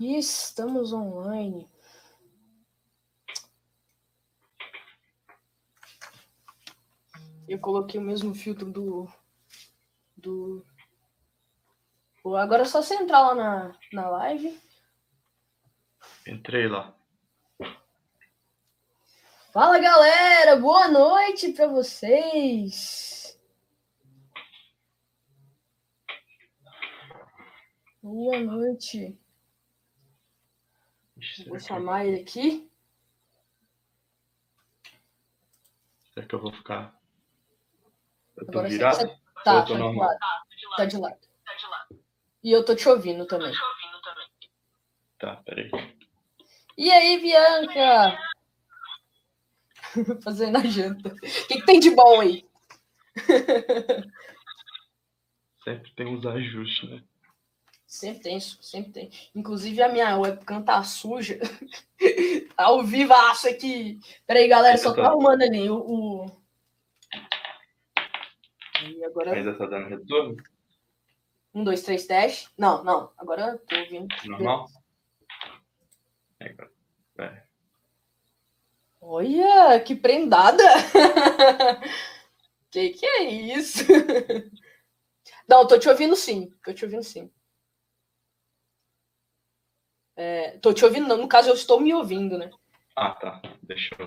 E estamos online. Eu coloquei o mesmo filtro do. do. Agora é só você entrar lá na, na live. Entrei lá. Fala galera, boa noite para vocês. Boa noite. Vou chamar ele aqui. Será que eu vou ficar? Eu tô Agora você- virado? você- Tá, eu tô tá de normal? lado. Tá de lado. E eu tô te ouvindo também. Tá, peraí. E aí, Bianca? Fazendo a janta. O que, que tem de bom aí? Sempre tem uns ajustes, né? Sempre tem, isso, sempre tem. Inclusive a minha webcam tá suja. Ao vivaço aqui. Peraí, galera, só tô arrumando ali o. o... E agora. Ainda tá dando retorno? Um, dois, três, teste. Não, não. Agora eu tô ouvindo. Normal? É. Olha, que prendada! que que é isso? Não, tô te ouvindo sim. Tô te ouvindo sim. É, tô te ouvindo, não. No caso, eu estou me ouvindo, né? Ah, tá. Deixa eu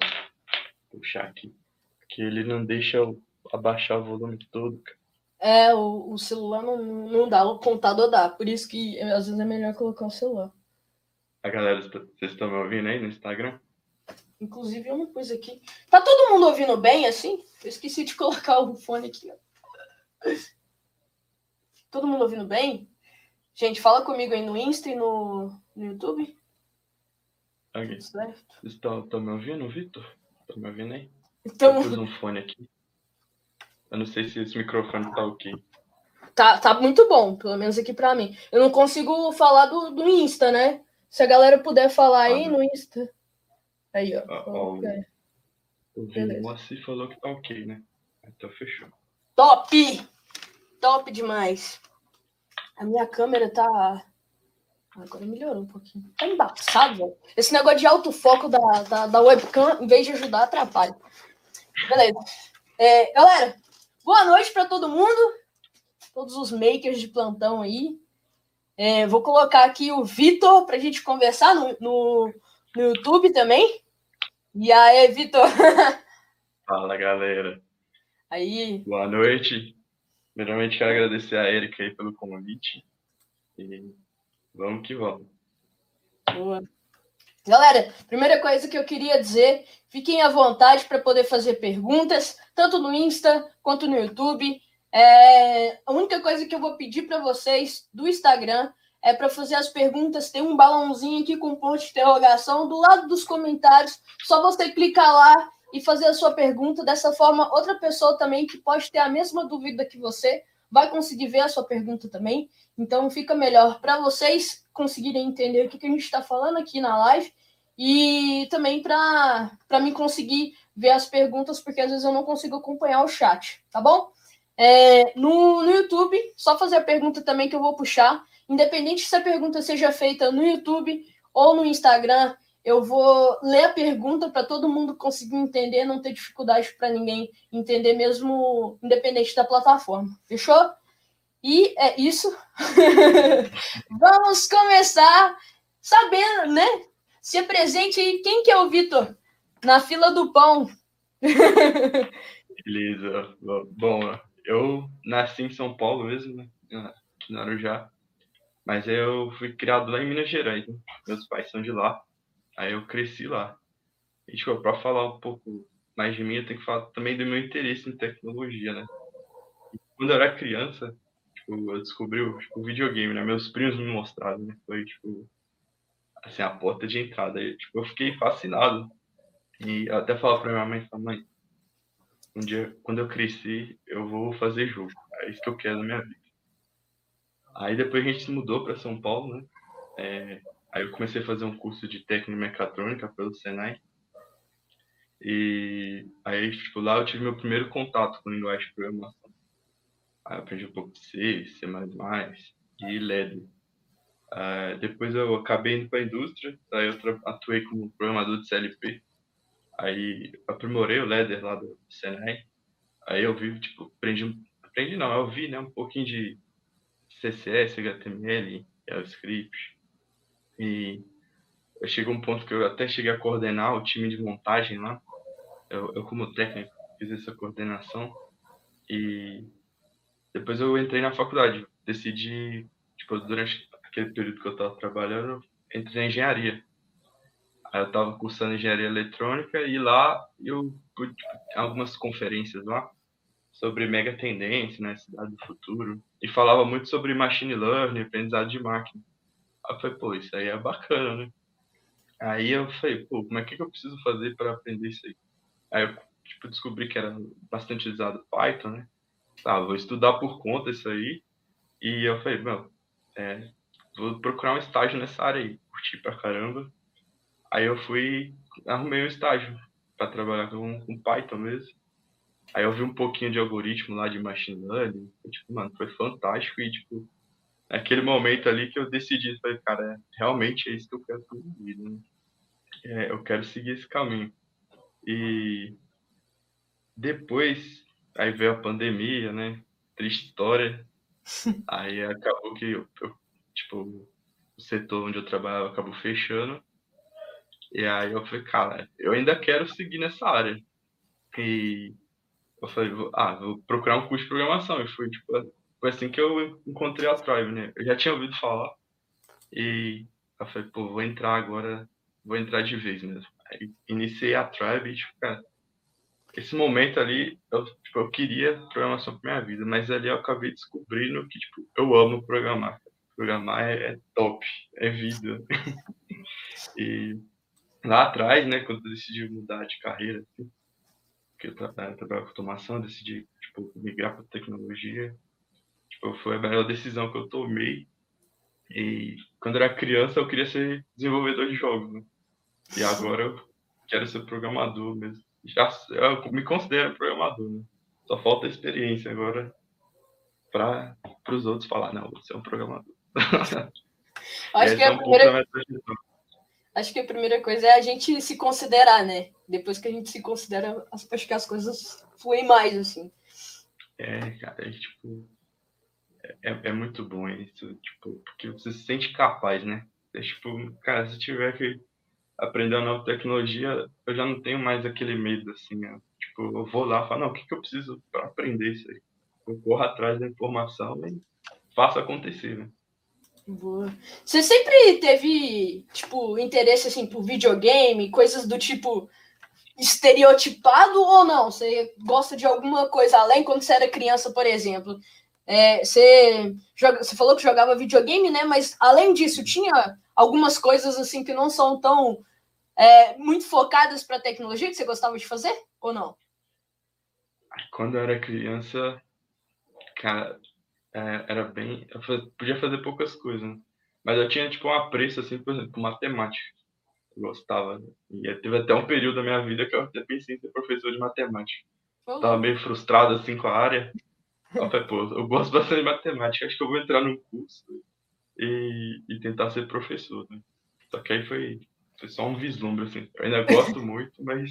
puxar aqui. Porque ele não deixa eu abaixar o volume todo, cara. É, o, o celular não, não dá, o computador dá. Por isso que é, às vezes é melhor colocar o celular. A galera, vocês estão me ouvindo aí no Instagram? Inclusive, não pus aqui. Tá todo mundo ouvindo bem assim? Eu esqueci de colocar o fone aqui. Todo mundo ouvindo bem? Gente, fala comigo aí no Insta e no, no YouTube. Aqui. Certo? Estão estão me ouvindo, Vitor? Estão me ouvindo aí? Então, Eu pus um fone aqui. Eu não sei se esse microfone tá ok. tá, tá muito bom, pelo menos aqui pra mim. Eu não consigo falar do, do Insta, né? Se a galera puder falar aí Ah, no Insta. Aí, ó. Ah, ó, coloca. O. Moacir falou que tá ok, né? Então fechou. Top! Top demais. A minha câmera tá. Agora melhorou um pouquinho. Tá embaçado, velho. Esse negócio de autofoco da, da, da webcam, em vez de ajudar, atrapalha. Beleza. É, galera, boa noite para todo mundo. Todos os makers de plantão aí. É, vou colocar aqui o Vitor pra gente conversar no, no, no YouTube também. E aí, Vitor? Fala, galera. Aí, Boa noite. Primeiramente, quero agradecer a Erika aí pelo convite. E vamos que vamos. Boa. Galera, primeira coisa que eu queria dizer, fiquem à vontade para poder fazer perguntas, tanto no Insta quanto no YouTube. É, a única coisa que eu vou pedir para vocês do Instagram é para fazer as perguntas. Tem um balãozinho aqui com ponto de interrogação do lado dos comentários. Só você clicar lá e fazer a sua pergunta. Dessa forma, outra pessoa também que pode ter a mesma dúvida que você vai conseguir ver a sua pergunta também. Então fica melhor para vocês conseguirem entender o que, que a gente está falando aqui na live e também para mim conseguir ver as perguntas, porque às vezes eu não consigo acompanhar o chat, tá bom? É, no, no YouTube, só fazer a pergunta também que eu vou puxar. Independente se a pergunta seja feita no YouTube ou no Instagram, eu vou ler a pergunta para todo mundo conseguir entender, não ter dificuldade para ninguém entender, mesmo independente da plataforma. Fechou? E é isso. Vamos começar sabendo, né? Se apresente aí, quem que é o Vitor? Na fila do pão. Beleza. Bom, eu nasci em São Paulo mesmo, né? Aqui no Arujá. Mas eu fui criado lá em Minas Gerais. Né? Meus pais são de lá. Aí eu cresci lá. E, tipo, pra falar um pouco mais de mim, eu tenho que falar também do meu interesse em tecnologia, né? E quando eu era criança, tipo, eu descobri o tipo, videogame, né? Meus primos me mostraram, né? Foi, tipo, assim, a porta de entrada. Aí, tipo, eu fiquei fascinado. E até falava pra minha mãe, falei, mãe, um dia, quando eu crescer, eu vou fazer jogo. É isso que eu quero na minha vida. Aí depois a gente se mudou para São Paulo, né? É, aí eu comecei a fazer um curso de tecnomecatrônica pelo Senai. E aí, tipo, lá eu tive meu primeiro contato com linguagem de programação. Aí eu aprendi um pouco de C, C++ e LED. Uh, depois eu acabei indo para a indústria, aí eu atuei como programador de CLP. Aí aprimorei o Ledger lá do Senai. Aí eu vi, tipo, aprendi, aprendi não, eu vi, né, um pouquinho de CSS, HTML, JavaScript. E eu cheguei a um ponto que eu até cheguei a coordenar o time de montagem lá. Eu, eu como técnico, fiz essa coordenação. E depois eu entrei na faculdade. Decidi, tipo, durante aquele período que eu estava trabalhando, entrei na engenharia. Aí eu estava cursando engenharia eletrônica e lá eu pude tipo, algumas conferências lá sobre mega tendência, né, cidade do futuro, e falava muito sobre machine learning, aprendizado de máquina. Aí eu falei, pô, isso aí é bacana, né? Aí eu falei, pô, como é que eu preciso fazer para aprender isso aí? Aí eu tipo, descobri que era bastante usado Python, né? Tá, vou estudar por conta isso aí. E eu falei, meu, é, vou procurar um estágio nessa área aí. Curti pra caramba. Aí eu fui, arrumei um estágio para trabalhar com, com Python mesmo. Aí eu vi um pouquinho de algoritmo lá de machine learning. E, tipo, mano, foi fantástico. E, tipo, naquele momento ali que eu decidi, falei, cara, é, realmente é isso que eu quero minha vida. Né? É, eu quero seguir esse caminho. E depois, aí veio a pandemia, né? Triste história. Aí acabou que eu, eu, tipo, o setor onde eu trabalhava acabou fechando. E aí eu falei, cara, eu ainda quero seguir nessa área. E eu falei, ah, vou procurar um curso de programação. E foi, tipo, foi assim que eu encontrei a Tribe, né? Eu já tinha ouvido falar. E eu falei, pô, vou entrar agora, vou entrar de vez mesmo. Aí iniciei a Tribe e, tipo, cara, esse momento ali, eu, tipo, eu queria programação para minha vida, mas ali eu acabei descobrindo que, tipo, eu amo programar. Programar é, é top, é vida. e lá atrás, né, quando eu decidi mudar de carreira, assim, porque eu trabalhava com automação, decidi, tipo, migrar para tecnologia, tipo, foi a melhor decisão que eu tomei. E quando eu era criança, eu queria ser desenvolvedor de jogos, né? E agora eu quero ser programador mesmo já eu me considero programador, né? Só falta experiência agora para os outros falar, não, você é um programador. Acho que, a primeira... acho que a primeira coisa é a gente se considerar, né? Depois que a gente se considera, acho que as coisas fluem mais, assim. É, cara, é tipo. É, é muito bom isso, tipo, porque você se sente capaz, né? É tipo, cara, se tiver que aprender uma nova tecnologia, eu já não tenho mais aquele medo, assim, né? tipo, eu vou lá e falo, não, o que, que eu preciso para aprender isso aí? Eu corro atrás da informação e faço acontecer, né? Boa. Você sempre teve, tipo, interesse, assim, por videogame, coisas do tipo estereotipado ou não? Você gosta de alguma coisa além quando você era criança, por exemplo? É, você, joga, você falou que jogava videogame, né? Mas além disso, tinha algumas coisas assim que não são tão é, muito focadas para tecnologia que você gostava de fazer ou não? Quando eu era criança, cara, é, era bem, eu podia fazer poucas coisas, né? mas eu tinha tipo um apreço assim, por exemplo, matemática. Eu gostava. E teve até um período da minha vida que eu até pensei em ser professor de matemática. Tava meio frustrado assim com a área. Eu falei, pô, eu gosto bastante de matemática, acho que eu vou entrar num curso e, e tentar ser professor, né? Só que aí foi, foi só um vislumbre, assim. Eu ainda gosto muito, mas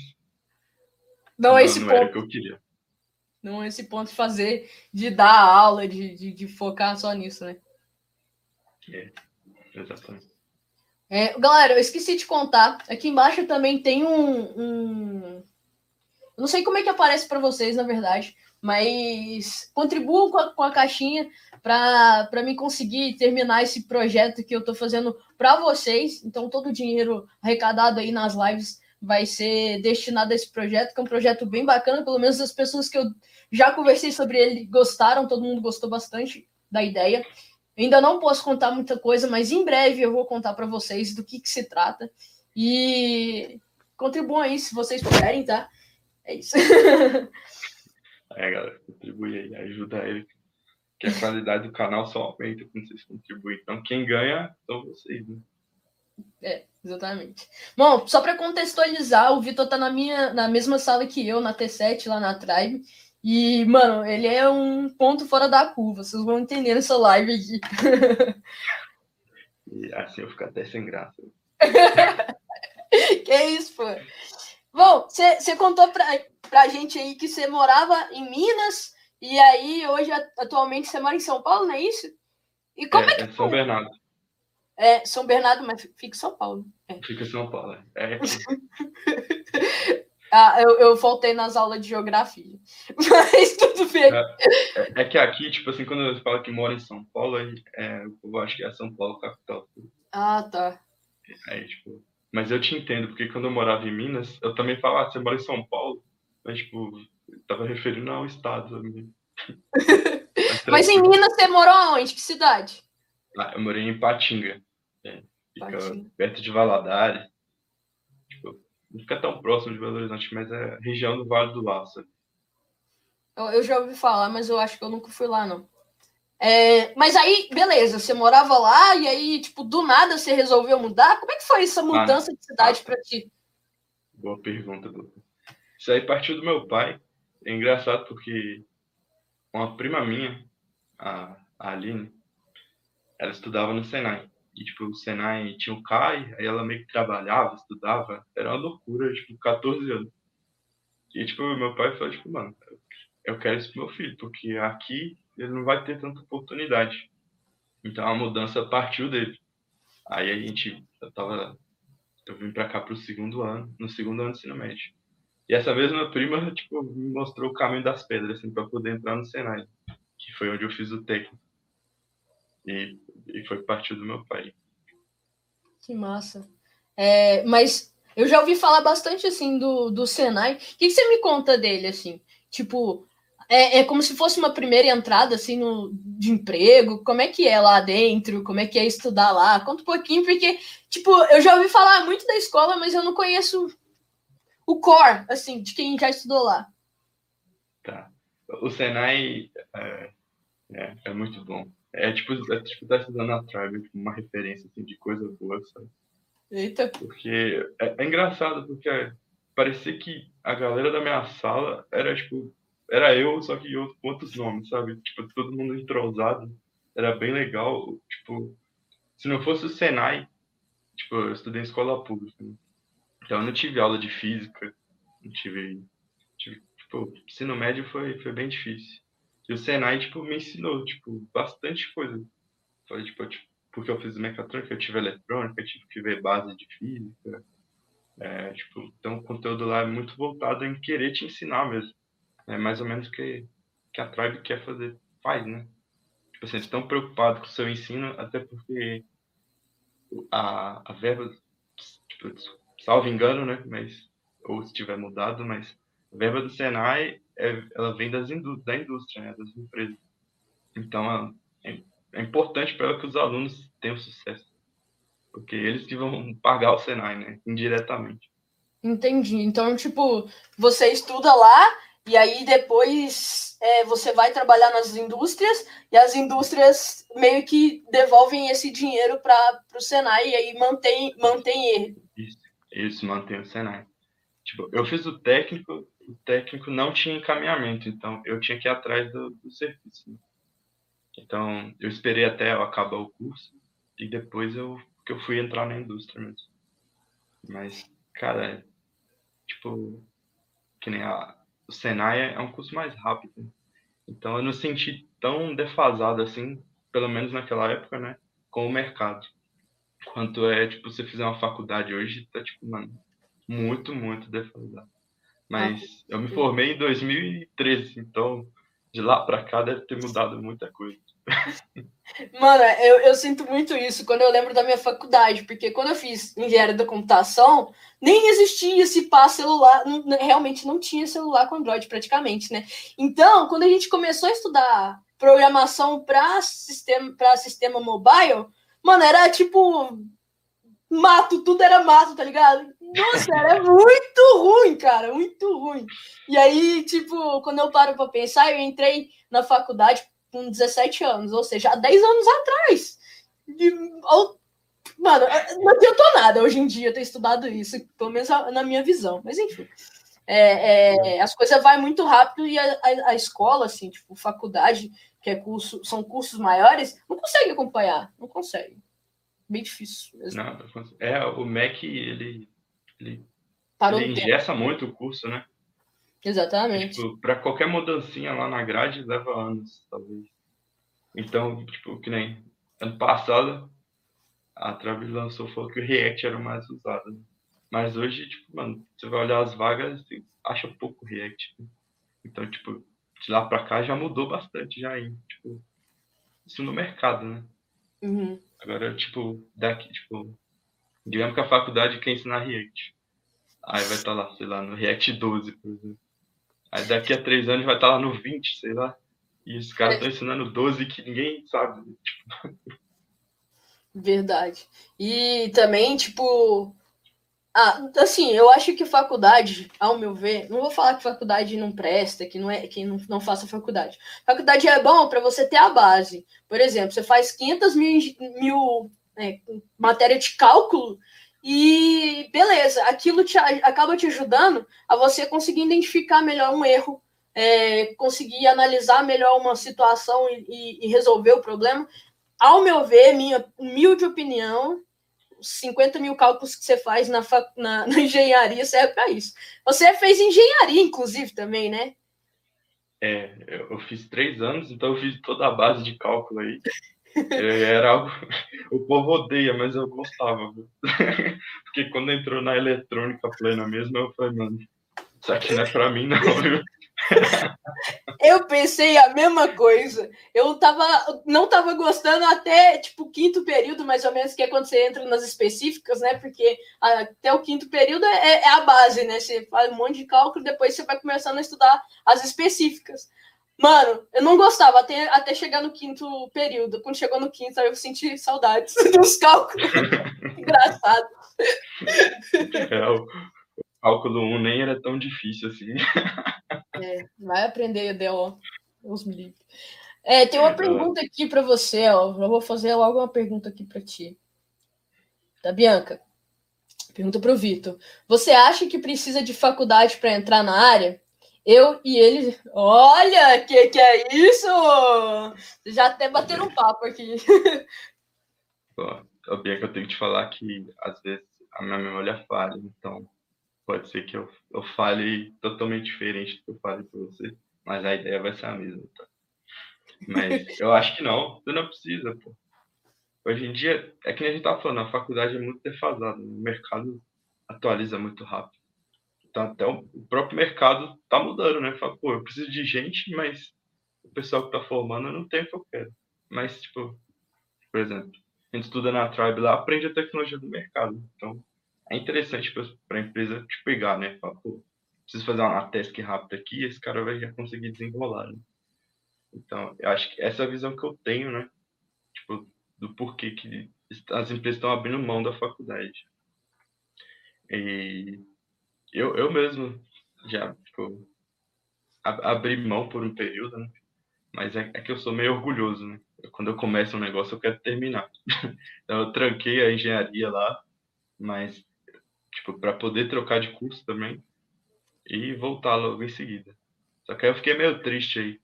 não, não, esse não ponto, era o que eu queria. Não é esse ponto de fazer, de dar aula, de, de, de focar só nisso, né? É, exatamente. É, galera, eu esqueci de contar. Aqui embaixo também tem um, um... não sei como é que aparece para vocês, na verdade, mas contribuam com a, com a caixinha para me conseguir terminar esse projeto que eu estou fazendo para vocês. Então, todo o dinheiro arrecadado aí nas lives vai ser destinado a esse projeto, que é um projeto bem bacana. Pelo menos as pessoas que eu já conversei sobre ele gostaram, todo mundo gostou bastante da ideia. ainda não posso contar muita coisa, mas em breve eu vou contar para vocês do que, que se trata. E contribuam aí se vocês puderem, tá? É isso. É, galera, contribui aí, ajuda ele. Que a qualidade do canal só aumenta quando vocês contribuem. Então, quem ganha são vocês, né? É, exatamente. Bom, só para contextualizar, o Vitor tá na minha na mesma sala que eu, na T7, lá na Tribe. E, mano, ele é um ponto fora da curva. Vocês vão entender nessa live aqui. E assim eu fico até sem graça. que isso, pô. Bom, você contou pra, pra gente aí que você morava em Minas e aí hoje atualmente você mora em São Paulo, não é isso? E como é, é que. É São Bernardo. É, São Bernardo, mas fica em São Paulo. É. Fica em São Paulo, é. é. ah, eu, eu faltei nas aulas de geografia. Mas tudo bem. É, é, é que aqui, tipo assim, quando eu falo que moro em São Paulo, é, eu acho que é São Paulo capital. Ah, tá. Aí, tipo. Mas eu te entendo, porque quando eu morava em Minas, eu também falava, ah, você mora em São Paulo? Mas, tipo, tava referindo ao estado. Mas em Minas você morou onde? Que cidade? Ah, eu morei em Patinga. É, fica Patinga. perto de Valadares. Tipo, não fica tão próximo de Belo Horizonte, mas é região do Vale do Laço. Eu, eu já ouvi falar, mas eu acho que eu nunca fui lá, não. É, mas aí, beleza, você morava lá e aí, tipo, do nada você resolveu mudar? Como é que foi essa mudança de cidade para ti? Boa pergunta, doutor. Isso aí partiu do meu pai. É engraçado porque uma prima minha, a, a Aline, ela estudava no Senai. E, tipo, o Senai tinha o CAI, aí ela meio que trabalhava, estudava. Era uma loucura, tipo, 14 anos. E, tipo, meu pai falou, tipo, mano, eu quero isso pro meu filho, porque aqui ele não vai ter tanta oportunidade. Então a mudança partiu dele. Aí a gente, eu tava, eu vim para cá pro segundo ano, no segundo ano do ensino médio. E essa mesma prima, tipo, me mostrou o caminho das pedras, assim, para poder entrar no Senai, que foi onde eu fiz o técnico. E, e foi partiu do meu pai. Que massa. É, mas eu já ouvi falar bastante, assim, do, do Senai. O que, que você me conta dele, assim? Tipo, é, é como se fosse uma primeira entrada assim no, de emprego. Como é que é lá dentro? Como é que é estudar lá? Conta um pouquinho, porque, tipo, eu já ouvi falar muito da escola, mas eu não conheço o core, assim, de quem já estudou lá. Tá. O Senai é, é, é muito bom. É tipo, é tipo estar tá estudando a Tribe, uma referência assim, de coisa boa, sabe? Eita. Porque é, é engraçado, porque parecia que a galera da minha sala era, tipo, era eu, só que com outros nomes, sabe? Tipo, todo mundo entrosado. Era bem legal. Tipo, se não fosse o Senai, tipo, eu estudei em escola pública. Né? Então eu não tive aula de física, não tive, tive tipo, ensino médio foi, foi bem difícil. E o Senai, tipo, me ensinou, tipo, bastante coisa. Tipo, tipo, porque eu fiz mecatrônica, eu tive eletrônica, eu tive que ver base de física. É, tipo, então o conteúdo lá é muito voltado em querer te ensinar mesmo. É mais ou menos que, que a Tribe quer fazer, faz, né? Tipo assim, estão preocupados com o seu ensino, até porque a, a verba, tipo, salvo engano, né? Mas, ou se tiver mudado, mas a verba do Senai, é, ela vem das indú da indústria, né? Das empresas. Então, é, é importante para que os alunos tenham sucesso. Porque eles que vão pagar o Senai, né? Indiretamente. Entendi. Então, tipo, você estuda lá e aí depois é, você vai trabalhar nas indústrias e as indústrias meio que devolvem esse dinheiro para o Senai e aí mantém, mantém ele. Isso, isso, mantém o Senai. Tipo, eu fiz o técnico, o técnico não tinha encaminhamento, então eu tinha que ir atrás do, do serviço. Né? Então eu esperei até eu acabar o curso e depois eu, que eu fui entrar na indústria mesmo. Mas, cara, tipo, que nem a, o Senai é um curso mais rápido. Então eu não senti tão defasado assim, pelo menos naquela época, né, com o mercado. Quanto é, tipo, você fizer uma faculdade hoje, tá, tipo, mano, muito, muito defasado. Mas ah, eu me formei em 2013, então de lá para cá deve ter mudado muita coisa. Mano, eu, eu sinto muito isso quando eu lembro da minha faculdade, porque quando eu fiz engenharia da computação, nem existia esse pá celular, não, realmente não tinha celular com Android praticamente, né? Então, quando a gente começou a estudar programação para sistema, para sistema mobile, mano, era tipo mato, tudo era mato, tá ligado? Nossa, era muito ruim, cara, muito ruim. E aí, tipo, quando eu paro para pensar, eu entrei na faculdade com 17 anos, ou seja, há 10 anos atrás. De, mano, não adiantou nada hoje em dia ter estudado isso, pelo menos na minha visão, mas enfim. É, é, as coisas vai muito rápido e a, a, a, escola, assim, tipo, faculdade, que é curso, são cursos maiores, não consegue acompanhar, não consegue. bem difícil mesmo. Não, é, o MEC, ele, ele, Parou ele engessa muito o curso, né? Exatamente. Tipo, para qualquer mudancinha lá na grade leva anos, talvez. Então, tipo, que nem ano passado, a Travis lançou, falou que o React era o mais usado. Né? Mas hoje, tipo, mano, você vai olhar as vagas e acha pouco React. Né? Então, tipo, de lá pra cá já mudou bastante, já aí, tipo, isso no mercado, né? Uhum. Agora, tipo, daqui, tipo, digamos que a faculdade quer ensinar React. Aí vai estar lá, sei lá, no React 12, por exemplo. Aí daqui a três anos vai estar lá no 20, sei lá. E os caras estão ensinando 12 que ninguém sabe. Verdade. E também, tipo. Ah, assim, eu acho que faculdade, ao meu ver, não vou falar que faculdade não presta, que não é que não, não faça faculdade. Faculdade é bom para você ter a base. Por exemplo, você faz 500 mil, mil é, matéria de cálculo e beleza, aquilo te, acaba te ajudando a você conseguir identificar melhor um erro, é, conseguir analisar melhor uma situação e, e, resolver o problema ao meu ver, minha humilde opinião, 50 mil cálculos que você faz na, na, na engenharia serve para isso. Você fez engenharia, inclusive, também, né? É, eu fiz três anos, então eu fiz toda a base de cálculo aí. Era algo. O povo odeia, mas eu gostava. Porque quando entrou na eletrônica plena mesmo, eu falei, mano, isso aqui não é pra mim, não, viu? Eu pensei a mesma coisa. Eu tava, não tava gostando até tipo quinto período, mais ou menos, que é quando você entra nas específicas, né? Porque até o quinto período é, é a base, né? Você faz um monte de cálculo, depois você vai começando a estudar as específicas. Mano, eu não gostava até, até chegar no quinto período. Quando chegou no quinto, eu senti saudades dos cálculos. Engraçado. É, o cálculo 1 nem era tão difícil assim. É, vai aprender DO, os me É, tem uma pergunta aqui para você, ó. Eu vou fazer logo uma pergunta aqui para ti. Da Bianca. Pergunta para o Vitor. Você acha que precisa de faculdade para entrar na área? Eu e ele. Olha, que que é isso? Já até bateram um papo aqui. Ó, Bianca, eu tenho que te falar que às vezes a minha memória falha, então pode ser que eu, eu fale totalmente diferente do que eu fale para você, mas a ideia vai ser a mesma, tá? Mas eu acho que não, você não precisa, pô. Hoje em dia, é que a gente tá falando, a faculdade é muito defasada, o mercado atualiza muito rápido. Então, até o próprio mercado tá mudando, né? Fala, pô, eu preciso de gente, mas o pessoal que tá formando não tem o que eu quero. Mas, tipo, por exemplo, a gente estuda na Tribe lá, aprende a tecnologia do mercado. Então, é interessante para a empresa te pegar, né? Fala, pô, preciso fazer uma task rápida aqui, esse cara vai já conseguir desenrolar. Né? Então, eu acho que essa é a visão que eu tenho, né? Tipo, do porquê que as empresas estão abrindo mão da faculdade. E eu, eu mesmo já tipo, abri mão por um período, né? Mas é, é, que eu sou meio orgulhoso, né? Quando eu começo um negócio, eu quero terminar. então, eu tranquei a engenharia lá, mas tipo, para poder trocar de curso também e voltar logo em seguida. Só que aí eu fiquei meio triste aí,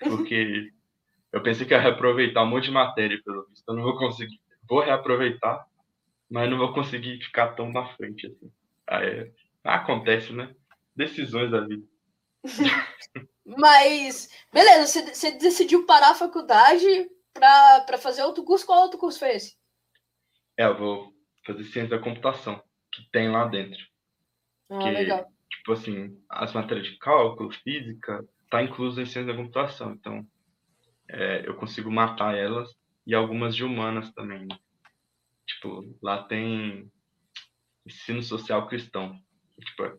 porque eu pensei que ia reaproveitar um monte de matéria, pelo visto. Eu não vou conseguir. Vou reaproveitar, mas não vou conseguir ficar tão na frente assim. Aí, acontece, né? Decisões da vida. mas, beleza, você, decidiu parar a faculdade para fazer outro curso. Qual outro curso foi esse? É, eu vou fazer ciência da computação que tem lá dentro. Ah, que, legal. Tipo assim, as matérias de cálculo, física, tá incluso em ciência da computação. Então, é, eu consigo matar elas e algumas de humanas também. Né? Tipo, lá tem ensino social cristão,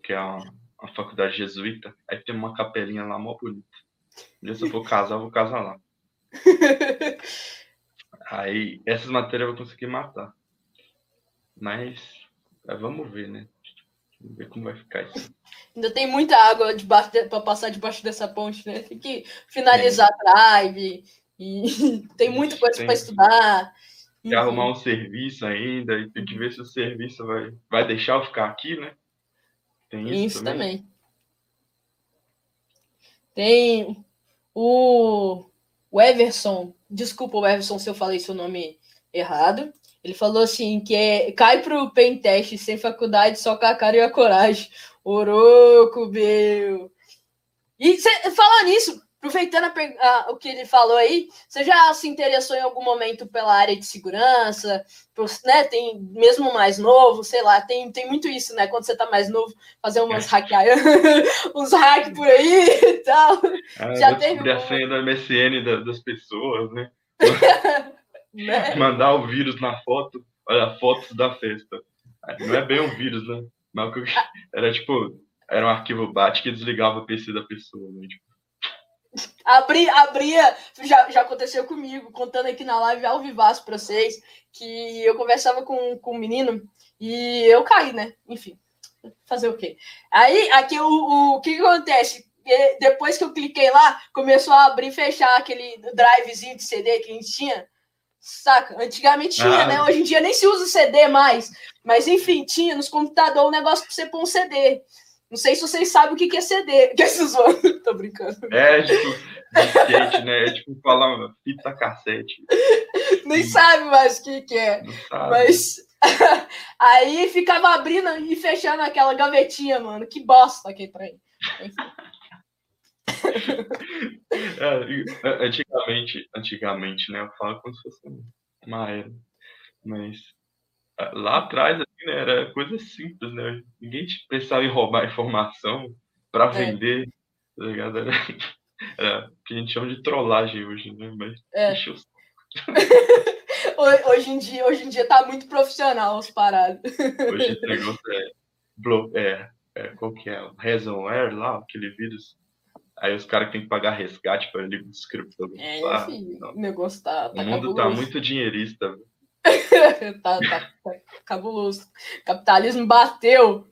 que é uma, uma faculdade jesuíta. Aí tem uma capelinha lá mó bonita. E se eu for casar, eu vou casar lá. Aí, essas matérias eu vou conseguir matar. Mas mas vamos ver, né? Vamos ver como vai ficar isso. Ainda tem muita água debaixo de, para passar debaixo dessa ponte, né? Tem que finalizar é. a drive e tem muita coisa para estudar. Tem que arrumar um serviço ainda e tem que ver se o serviço vai, vai deixar eu ficar aqui, né? Tem isso, isso também. também. Tem o, o Everson, desculpa o Everson se eu falei seu nome errado. Ele falou assim que é, cai pro pen teste sem faculdade, só com a cara e a coragem. Oroco, meu. E cê, falando nisso, aproveitando a, a, o que ele falou aí, você já se interessou em algum momento pela área de segurança? Por, né, tem mesmo mais novo, sei lá, tem, tem muito isso, né? Quando você tá mais novo, fazer umas hackear, uns hacks por aí e tal. Ah, já teve um... a senha da MSN da, das pessoas, né? né? Mandar o vírus na foto, olha, fotos da festa. Não é bem um vírus, né? Mas era tipo, era um arquivo BAT que desligava o PC da pessoa, né? Tipo, Abria, abria já, já aconteceu comigo, contando aqui na live ao vivaço para vocês, que eu conversava com, com um menino e eu caí, né? Enfim, fazer o quê? Aí, aqui, o, o, o que, que acontece? Depois que eu cliquei lá, começou a abrir e fechar aquele drivezinho de CD que a gente tinha. Saca? Antigamente tinha, ah. né? Hoje em dia nem se usa CD mais. Mas enfim, tinha nos computadores um negócio para você pôr um CD. Não sei se vocês sabem o que é CD. Que esses Tô brincando. É, tipo, skate, né? É tipo falar uma fita cassete. Nem sabe mais o que, que é. Mas aí ficava abrindo e fechando aquela gavetinha, mano. Que bosta que trem. é, antigamente, antigamente, né? Eu falo como se fosse uma era. Mas lá atrás, né, era coisa simples, né? Ninguém pensava em roubar informação para é. vender, tá ligado? Era, era o que a gente chama de trollagem hoje, né? Mas é. hoje em dia, hoje em dia tá muito profissional os parados. Hoje o negócio é, é, é qual que é? Ransomware lá, aquele vírus. Aí os caras têm que pagar resgate para ele. É, ah, o negócio tá, tá O mundo tá muito dinheirista. tá, tá, tá cabuloso. Capitalismo bateu.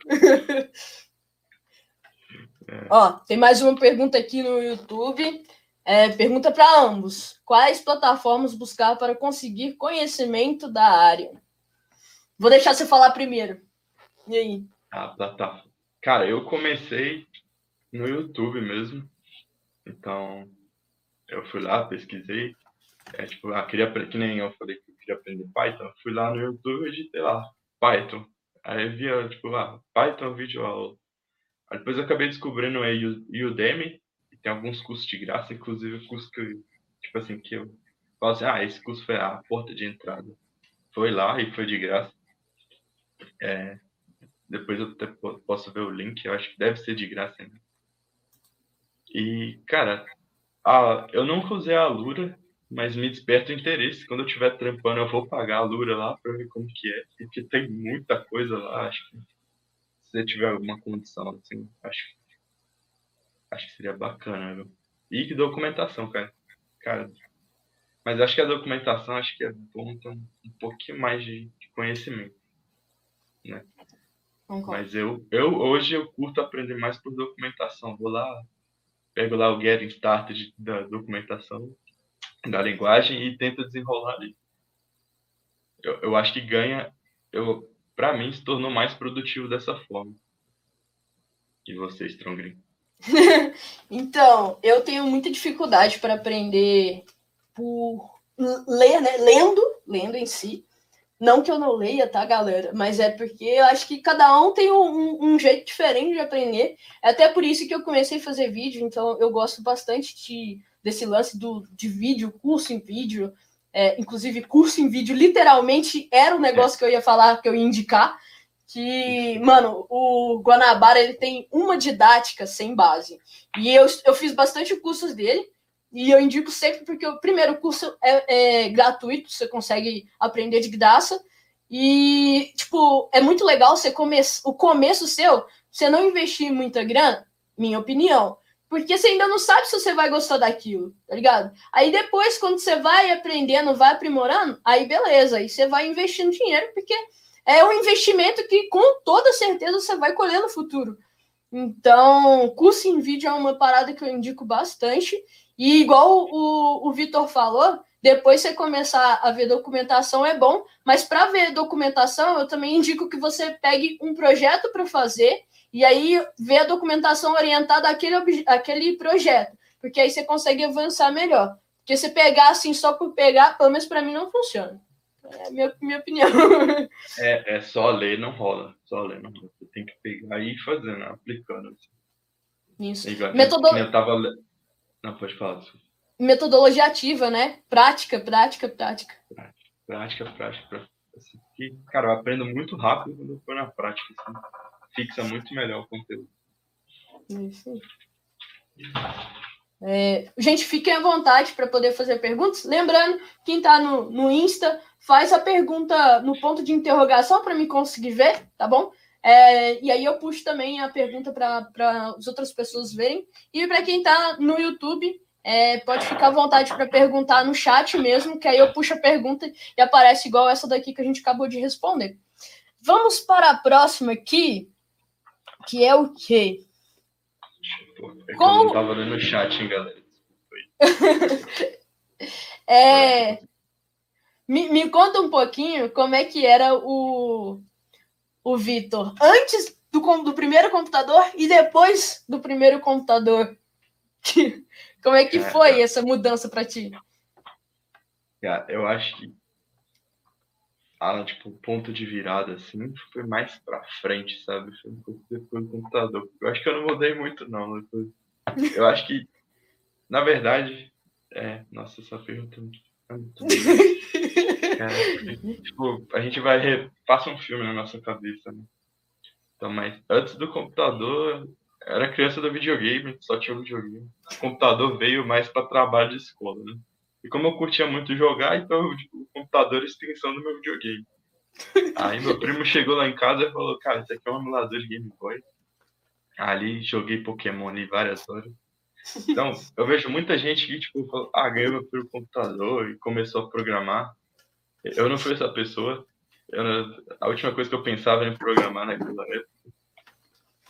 É. Ó, tem mais uma pergunta aqui no YouTube. É, pergunta para ambos: quais plataformas buscar para conseguir conhecimento da área? Vou deixar você falar primeiro. E aí? Ah, tá, tá. Cara, eu comecei no YouTube mesmo. Então, eu fui lá, pesquisei. É, tipo, ah, queria, que nem eu falei que queria aprender Python, fui lá no YouTube e digitei lá, Python. Aí via, tipo, lá, Python vídeo aula. Aí depois eu acabei descobrindo aí o Udemy, e tem alguns cursos de graça, inclusive curso que, tipo assim, que eu falo assim, ah, esse curso foi a porta de entrada. Foi lá e foi de graça. É, depois eu posso ver o link, eu acho que deve ser de graça ainda. E, cara, a, eu nunca usei a Lura, mas me desperta o interesse. Quando eu estiver trampando, eu vou pagar a Lura lá para ver como que é, porque tem muita coisa lá, acho que se você tiver alguma condição, assim, acho, acho que seria bacana, viu? E que documentação, cara. Cara, mas acho que a documentação, acho que é bom ter um, um pouquinho mais de, de conhecimento, né? Mas eu, eu, hoje, eu curto aprender mais por documentação. Vou lá, pego lá o Getting Started da documentação da linguagem e tenta desenrolar ali. Eu, eu acho que ganha, eu para mim se tornou mais produtivo dessa forma. E você, Strongrin? então, eu tenho muita dificuldade para aprender por ler, né? Lendo, lendo em si. Não que eu não leia, tá, galera? Mas é porque eu acho que cada um tem um, um, jeito diferente de aprender. É até por isso que eu comecei a fazer vídeo, então eu gosto bastante de desse lance do, de vídeo, curso em vídeo, é, inclusive curso em vídeo, literalmente era o negócio que eu ia falar, que eu ia indicar, que, mano, o Guanabara, ele tem uma didática sem base, e eu, eu fiz bastante cursos dele, e eu indico sempre porque o primeiro curso é, é gratuito, você consegue aprender de graça, e, tipo, é muito legal você começar, o começo seu, você não investir muita grana, minha opinião, porque você ainda não sabe se você vai gostar daquilo, tá ligado? Aí depois, quando você vai aprendendo, vai aprimorando, aí beleza, aí você vai investindo dinheiro, porque é um investimento que com toda certeza você vai colher no futuro. Então, curso em vídeo é uma parada que eu indico bastante. E igual o, o Vitor falou, depois você começar a ver documentação é bom, mas para ver documentação, eu também indico que você pegue um projeto para fazer e aí ver a documentação orientada àquele, àquele projeto, porque aí você consegue avançar melhor. Porque se pegar assim só por pegar, pelo menos para mim não funciona. É a minha, minha opinião. É, é só ler não rola. Só ler não rola. Você tem que pegar e ir fazendo, aplicando. Assim. Isso. Igual, que nem Eu tava... Não, pode falar. Metodologia ativa, né? Prática, prática, prática. Prática, prática, prática. Assim, cara, eu aprendo muito rápido quando eu for na prática. Assim. Fixa muito melhor o conteúdo. Isso. É, gente, fiquem à vontade para poder fazer perguntas. Lembrando, quem está no, no Insta, faz a pergunta no ponto de interrogação para me conseguir ver, tá bom? É, e aí eu puxo também a pergunta para as outras pessoas verem. E para quem está no YouTube, é, pode ficar à vontade para perguntar no chat mesmo, que aí eu puxo a pergunta e aparece igual essa daqui que a gente acabou de responder. Vamos para a próxima aqui, que é o quê? É que Como- eu não tava lendo o chat, hein, galera. É, me, me conta um pouquinho como é que era o, o Vitor antes do, do primeiro computador e depois do primeiro computador. como é que É. foi essa mudança para ti? Eu acho que ah, tipo, ponto de virada, assim, foi mais pra frente, sabe? Foi um pouco depois do computador. Eu acho que eu não mudei muito, não. Depois. Eu acho que, na verdade, é. Nossa, essa pergunta é muito Cara, tipo, a gente vai. Re... Passa um filme na nossa cabeça, né? Então, mas antes do computador, era criança do videogame, só tinha videogame. O computador veio mais pra trabalho de escola, né? E como eu curtia muito jogar, então tipo, o computador extensão do meu videogame. Aí meu primo chegou lá em casa e falou, cara, isso aqui é um emulador de Game Boy. Ali joguei Pokémon ali várias horas. Então, eu vejo muita gente que, tipo, falou, ah, ganhou meu computador e começou a programar. Eu não fui essa pessoa. Não- a última coisa que eu pensava era em programar naquela época.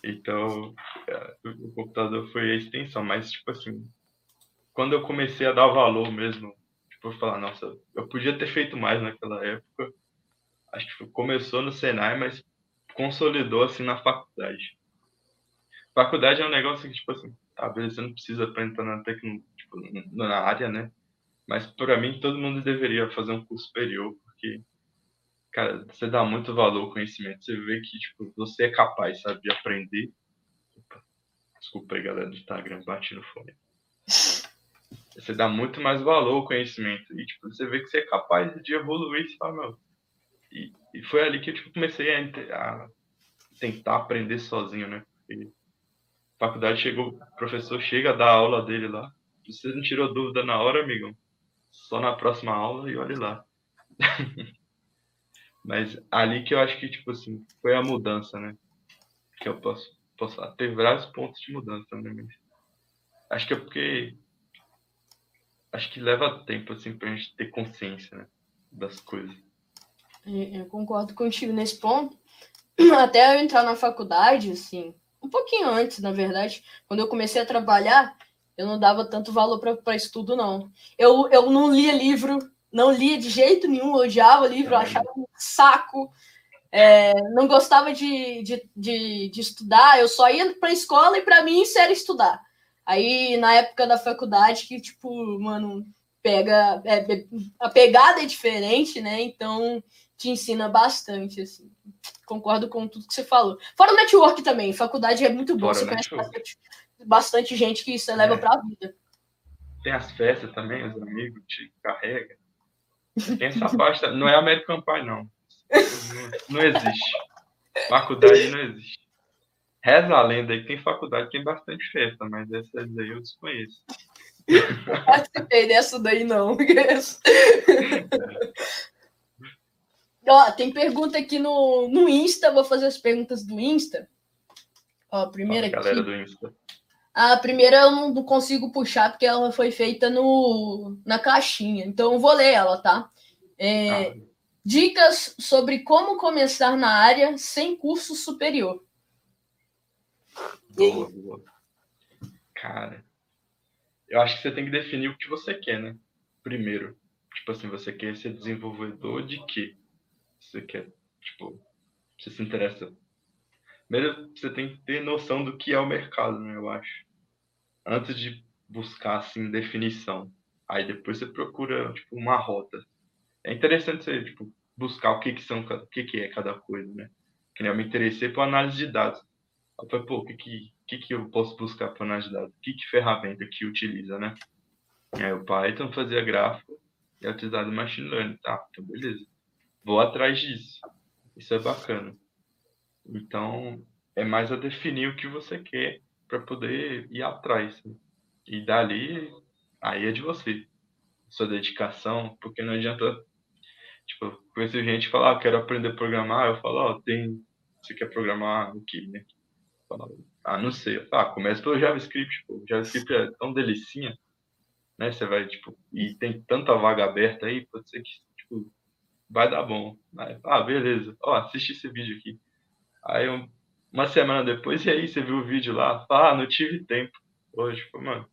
Então, é, o computador foi a extensão, mas, tipo assim, quando eu comecei a dar valor mesmo, tipo, falar, nossa, eu podia ter feito mais naquela época. Acho que começou no Senai, mas consolidou assim na faculdade. Faculdade é um negócio que, tipo assim, beleza, você não precisa pra entrar na tecno, tipo, na área, né? Mas pra mim todo mundo deveria fazer um curso superior, porque, cara, você dá muito valor ao conhecimento, você vê que, tipo, você é capaz, sabe, de aprender. Desculpa aí, galera do Instagram, bati no fone você dá muito mais valor ao conhecimento. E, tipo, você vê que você é capaz de evoluir, você fala, meu. E, e foi ali que eu tipo, comecei a, a tentar aprender sozinho, né? Faculdade chegou, o professor chega a dar aula dele lá. Você não tirou dúvida na hora, amigão, só na próxima aula e olhe lá. Mas ali que eu acho que, tipo assim, foi a mudança, né? Que eu posso, posso. Teve vários pontos de mudança, né? Mas acho que é porque acho que leva tempo assim pra gente ter consciência né, das coisas. Eu concordo contigo nesse ponto. Até eu entrar na faculdade, assim, um pouquinho antes, na verdade, quando eu comecei a trabalhar, eu não dava tanto valor para estudo, não. Eu, eu não lia livro, não lia de jeito nenhum, odiava livro, achava um saco, é, não gostava de, de, de, de estudar, eu só ia para a escola e para mim isso era estudar. Aí, na época da faculdade, que, tipo, mano, pega. é, a pegada é diferente, né? Então, te ensina bastante, assim. Concordo com tudo que você falou. Fora o network também, faculdade é muito bom, Fora você conhece bastante, bastante gente que isso leva É. pra vida. Tem as festas também, os amigos te carrega. Tem essa parte, não é American Pie, não. Não, não existe. Faculdade não existe. Reza a lenda aí que tem faculdade que tem bastante festa, mas essas aí eu desconheço. Não participei dessa daí, não. Ó, tem pergunta aqui no, no Insta, vou fazer as perguntas do Insta. Ó, a primeira aqui. galera do Insta. A primeira eu não não consigo puxar porque ela foi feita no, na caixinha. Então eu vou ler ela, tá? É, Ah, Dicas sobre como começar na área sem curso superior. Boa, boa. Cara, eu acho que você tem que definir o que você quer, né? Primeiro. Tipo assim, você quer ser desenvolvedor de quê? Você quer, tipo, você se interessa. Primeiro, você tem que ter noção do que é o mercado, né? Eu acho. Antes de buscar, assim, definição. Aí depois você procura, tipo, uma rota. é interessante você tipo, buscar o que, que são, o que, que é cada coisa, né? Que nem eu me interessei por análise de dados. Falei, pô, o que, que, que, que eu posso buscar para de dados? Que, que ferramenta que utiliza, né? Aí o Python fazia gráfico e é utilizado machine learning. Tá, então beleza. Vou atrás disso. Isso é bacana. Então, é mais a definir o que você quer para poder ir atrás. Né? E dali, aí é de você. Sua dedicação, porque não adianta. Tipo, conheço gente falar, ah, quero aprender a programar. Eu falo, ó, oh, tem. Você quer programar o que, né? Ah, não sei. Ah, começa pelo JavaScript, pô. O JavaScript é tão delicinha, né? Você vai, tipo, e tem tanta vaga aberta aí, pode ser que, tipo, vai dar bom. ah, beleza. Ó, assiste esse vídeo aqui. Aí, uma semana depois, e aí, você viu o vídeo lá? Ah, não tive tempo. Hoje, tipo, mano,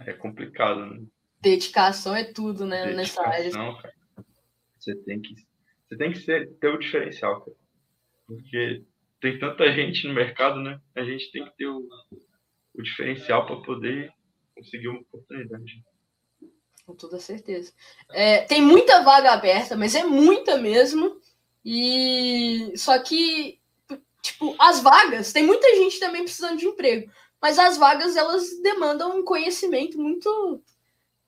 é complicado, né? Dedicação é tudo, né, Dedicação, nessa área. Cara. Você tem que, você tem que ser, ter o diferencial, cara. Porque tem tanta gente no mercado, né? A gente tem que ter o, o diferencial para poder conseguir uma oportunidade. Com toda certeza. É, tem muita vaga aberta, mas é muita mesmo. E só que, tipo, as vagas, tem muita gente também precisando de emprego, mas as vagas elas demandam um conhecimento muito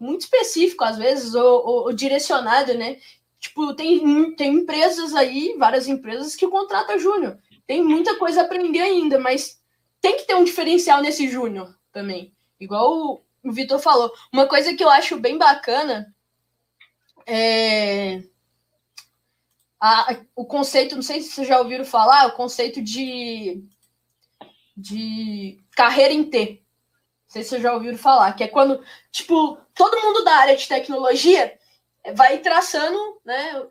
muito específico, às vezes, ou, ou, ou direcionado, né? Tipo, tem, tem empresas aí, várias empresas que contratam júnior. Tem muita coisa a aprender ainda, mas tem que ter um diferencial nesse júnior também. Igual o, Vitor falou. Uma coisa que eu acho bem bacana é a, o conceito, não sei se vocês já ouviram falar, o conceito de, de carreira em T. Não sei se vocês já ouviram falar, que é quando, tipo, todo mundo da área de tecnologia vai traçando, né,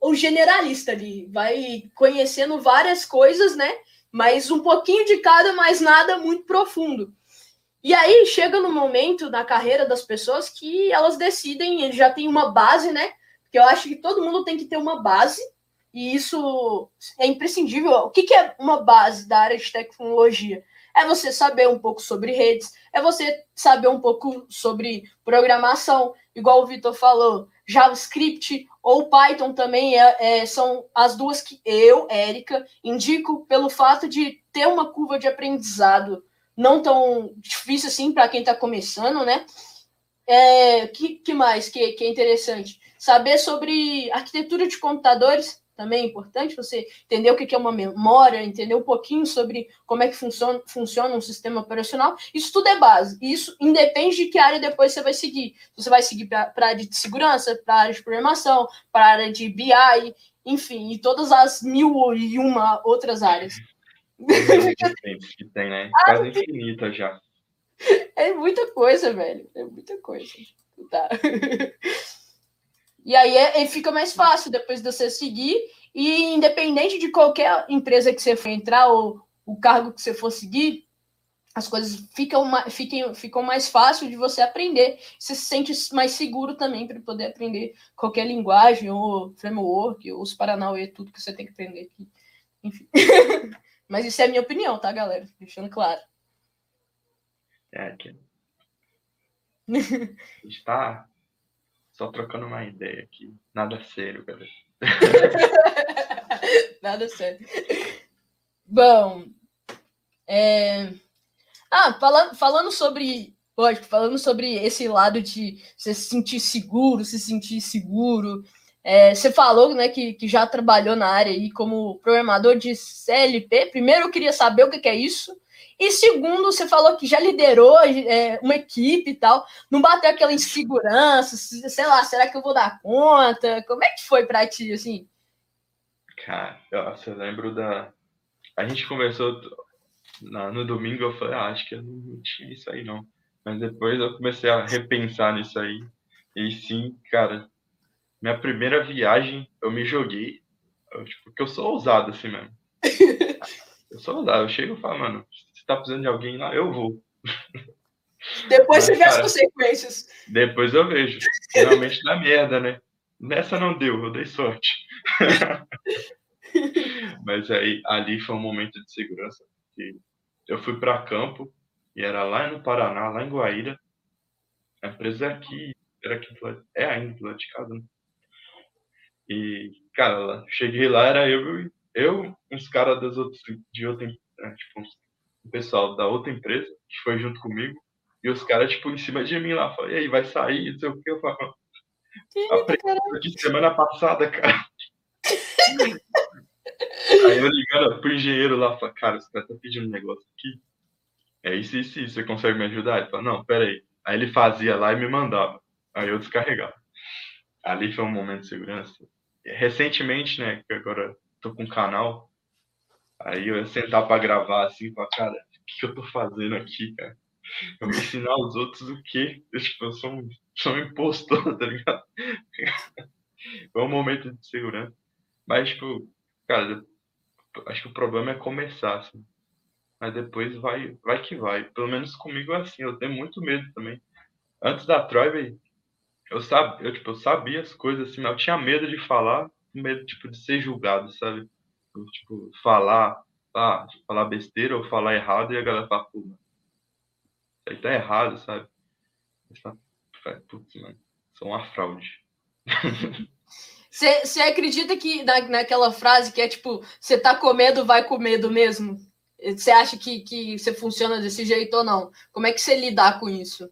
o generalista ali, vai conhecendo várias coisas, né, mas um pouquinho de cada, mas nada muito profundo. E aí chega no momento na carreira das pessoas que elas decidem, ele já tem uma base, né? Porque eu acho que todo mundo tem que ter uma base e isso é imprescindível. O que, que é uma base da área de tecnologia? É você saber um pouco sobre redes, é você saber um pouco sobre programação, igual o Vitor falou, JavaScript ou Python também é, é, são as duas que eu, Érica, indico pelo fato de ter uma curva de aprendizado não tão difícil assim para quem está começando, né? É, que, que mais que, que é interessante? Saber sobre arquitetura de computadores, também é importante você entender o que é uma memória, entender um pouquinho sobre como é que funciona, funciona um sistema operacional. Isso tudo é base. Isso independe de que área depois você vai seguir. Você vai seguir para a área de segurança, para a área de programação, para a área de BI, enfim, e todas as mil e uma outras áreas. que tem, né? Ah, Quase infinita já. É muita coisa, velho. É muita coisa. Tá. E aí é, fica mais fácil depois de você seguir. E independente de qualquer empresa que você for entrar ou o cargo que você for seguir, as coisas ficam, ficam, ficam mais fácil de você aprender. Você se sente mais seguro também para poder aprender qualquer linguagem ou framework ou os Paranauê, tudo que você tem que aprender aqui. Enfim. Mas isso é a minha opinião, tá, galera? Deixando claro. É, que... Está só trocando uma ideia aqui. Nada sério, galera. Nada sério. Bom. É... Ah, falando, falando sobre. Lógico, falando sobre esse lado de você se sentir seguro, se sentir seguro. É, você falou né, que, que já trabalhou na área aí como programador de CLP. Primeiro eu queria saber o que, que é isso. E segundo, você falou que já liderou é, uma equipe e tal. Não bateu aquela insegurança, sei lá, será que eu vou dar conta? Como é que foi para ti, assim? Cara, eu lembro da. A gente conversou na, no domingo, eu falei, ah, acho que eu não tinha isso aí não. Mas depois eu comecei a repensar nisso aí. E sim, cara, minha primeira viagem eu me joguei. Eu, tipo, porque eu sou ousado assim mesmo. eu sou ousado. Eu chego e falo, mano, tá precisando de alguém lá, eu vou. Depois Mas, você vê cara, as consequências. Depois eu vejo. Finalmente dá merda, né? Nessa não deu, eu dei sorte. Mas aí ali foi um momento de segurança. Que eu fui para campo e era lá no Paraná, lá em Guaíra. A empresa é aqui, era aqui, é ainda lado de casa, né? E, cara, cheguei lá, era eu, eu uns caras das outras, de outra, né, tipo, o pessoal da outra empresa, que foi junto comigo, e os caras, tipo, em cima de mim lá, falei, e aí, vai sair, não sei o que, eu falo, a de semana passada, cara. aí eu ligando pro engenheiro lá, falei, cara, os caras tá pedindo um negócio aqui, é isso, isso, isso, você consegue me ajudar? Ele falou, não, peraí. Aí ele fazia lá e me mandava, aí eu descarregava. Ali foi um momento de segurança. Recentemente, né, que agora tô com um canal, aí eu ia sentar para gravar assim, falar, cara, o que, que eu tô fazendo aqui, cara? Eu vou ensinar os outros o quê? Eu, tipo, eu sou um, sou um impostor, tá ligado? Foi um momento de segurança. Mas, tipo, cara, acho que o problema é começar, assim. Mas depois vai, vai que vai. Pelo menos comigo é assim, eu tenho muito medo também. Antes da Troy, eu, sab, eu, tipo, eu sabia as coisas, assim, mas eu tinha medo de falar, medo, tipo, de ser julgado, sabe? Eu, tipo, falar, ah, falar besteira ou falar errado e a galera fala, pô, mano, isso aí tá errado, sabe? Tá, putz, mano, sou uma fraude. Você acredita que na, naquela frase que é tipo, você tá com medo, vai com medo mesmo? Você acha que, que você funciona desse jeito ou não? Como é que você lidar com isso?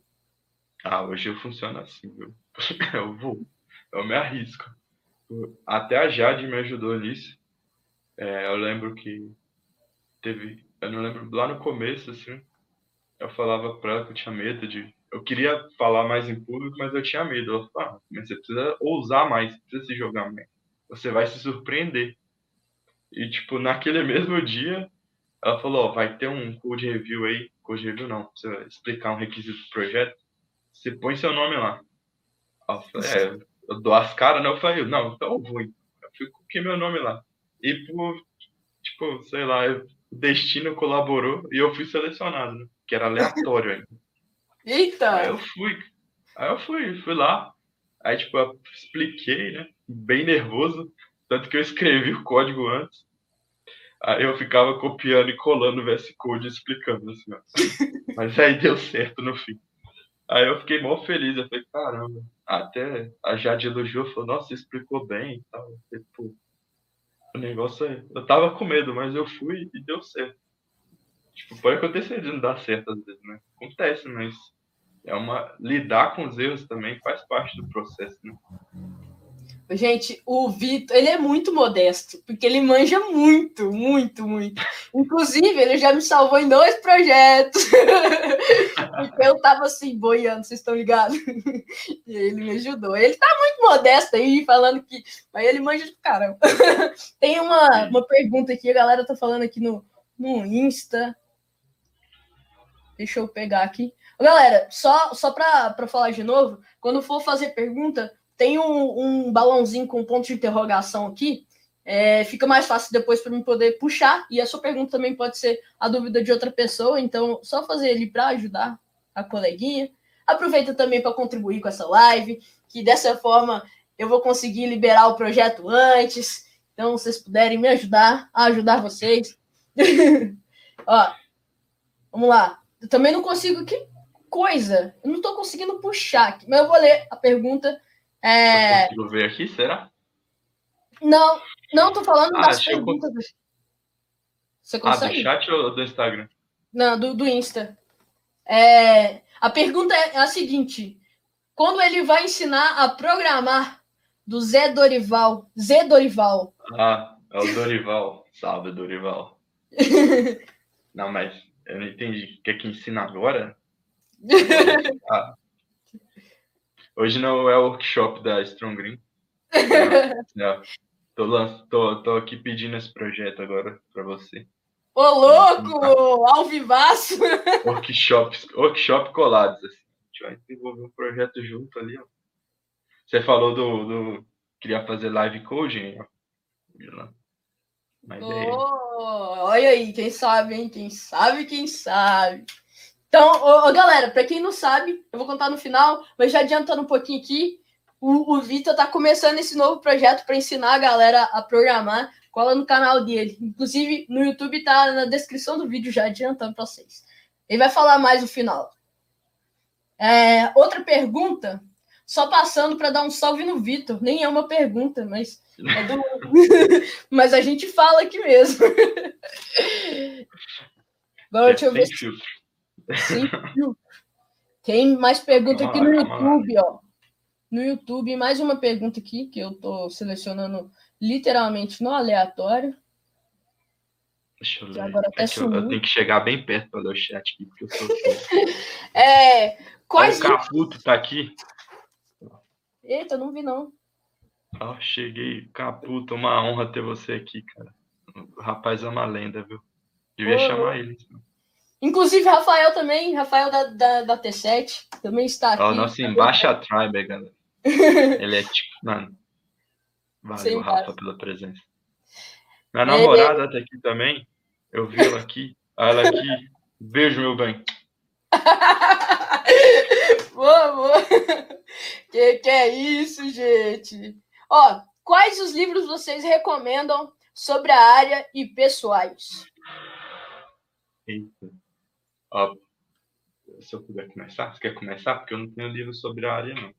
Ah, hoje eu funciono assim, viu? Eu vou, eu me arrisco. Até a Jade me ajudou nisso. É, eu lembro que teve, eu não lembro, lá no começo, assim, eu falava pra ela que eu tinha medo de. Eu queria falar mais em público, mas eu tinha medo. Ela falou, ah, mas você precisa ousar mais, precisa se jogar mais. Você vai se surpreender. E, tipo, naquele mesmo dia, ela falou, vai ter um code review aí. Code review não, você vai explicar um requisito do projeto. Você põe seu nome lá. Eu falei, é, eu dou as caras, né? Eu falei, não, então eu vou. Eu fui coloquei meu nome lá. E por, tipo, sei lá, o destino colaborou e eu fui selecionado, né? Que era aleatório ainda. Eita! Aí eu fui. Aí eu fui, fui lá. Aí, tipo, eu expliquei, né? Bem nervoso. Tanto que eu escrevi o código antes. Aí eu ficava copiando e colando o VS Code explicando assim, ó. Mas aí deu certo no fim. Aí eu fiquei mó feliz, eu falei, caramba. Até a Jade elogiou, falou, nossa, explicou bem e tal. Eu falei, Pô, o negócio é. Eu tava com medo, mas eu fui e deu certo. Tipo, pode acontecer de não dar certo às vezes, né? Acontece, mas é uma. Lidar com os erros também faz parte do processo, né? Gente, o Vitor, ele é muito modesto, porque ele manja muito, muito, muito. Inclusive, ele já me salvou em dois projetos. porque eu tava assim, boiando, vocês estão ligados? E ele me ajudou. Ele tá muito modesto aí, falando que. Mas ele manja de caramba. Tem uma, uma pergunta aqui, a galera tá falando aqui no, no Insta. Deixa eu pegar aqui. Galera, só, só para falar de novo, quando for fazer pergunta, tem um, um balãozinho com ponto de interrogação aqui. É, fica mais fácil depois para mim poder puxar. E a sua pergunta também pode ser a dúvida de outra pessoa. Então, só fazer ele para ajudar a coleguinha. Aproveita também para contribuir com essa live, que dessa forma eu vou conseguir liberar o projeto antes. Então, se vocês puderem me ajudar a ajudar vocês. Ó, vamos lá. Eu também não consigo. Que coisa! Eu não estou conseguindo puxar aqui, mas eu vou ler a pergunta é... Eu ver aqui, será? Não, não tô falando ah, das perguntas. Eu... Você consegue? Ah, do chat ou do Instagram? Não, do, do Insta. É... A pergunta é a seguinte: quando ele vai ensinar a programar do Zé Dorival? Zé Dorival. Ah, é o Dorival. Salve, Dorival. não, mas eu não entendi. Quer que ensina agora? ah, Hoje não é o workshop da Strong Green. não, tô, tô, tô aqui pedindo esse projeto agora para você. Ô, louco! Ao vivaço! Workshops, workshop colados. Assim. A gente vai desenvolver um projeto junto ali. Ó. Você falou do, do. Queria fazer live coaching. Ó. Mas oh, é... Olha aí, quem sabe, hein? Quem sabe, quem sabe. Então, ô, ô, galera, para quem não sabe, eu vou contar no final, mas já adiantando um pouquinho aqui, o, o Vitor está começando esse novo projeto para ensinar a galera a programar. Cola no canal dele. Inclusive, no YouTube tá na descrição do vídeo, já adiantando para vocês. Ele vai falar mais no final. É, outra pergunta. só passando para dar um salve no Vitor. Nem é uma pergunta, mas é do... mas a gente fala aqui mesmo. Agora, deixa eu ver. Tem mais pergunta aqui no YouTube, ó. No YouTube, mais uma pergunta aqui que eu tô selecionando literalmente no aleatório. Deixa eu ver. Agora até é eu, eu, tenho que chegar bem perto para ler o chat aqui, porque eu sou. é, quais. o Caputo tá aqui. Eita, não vi não. Ó, cheguei, Caputo, uma honra ter você aqui, cara. O rapaz é uma lenda, viu? Devia chamar ele. Então. Inclusive, Rafael também, Rafael da, da, da T7, também está aqui. Ó, nosso embaixo tribe, galera. ele é tipo, mano. Valeu, Rafa, pela presença. Minha é, namorada tá aqui também. Eu vi ela aqui. Ela aqui. Beijo, meu bem. boa, boa. Que que é isso, gente? Ó, quais os livros vocês recomendam sobre a área e pessoais? Eita. Ó, se eu puder começar, você quer começar? Porque eu não tenho livro sobre a área, não.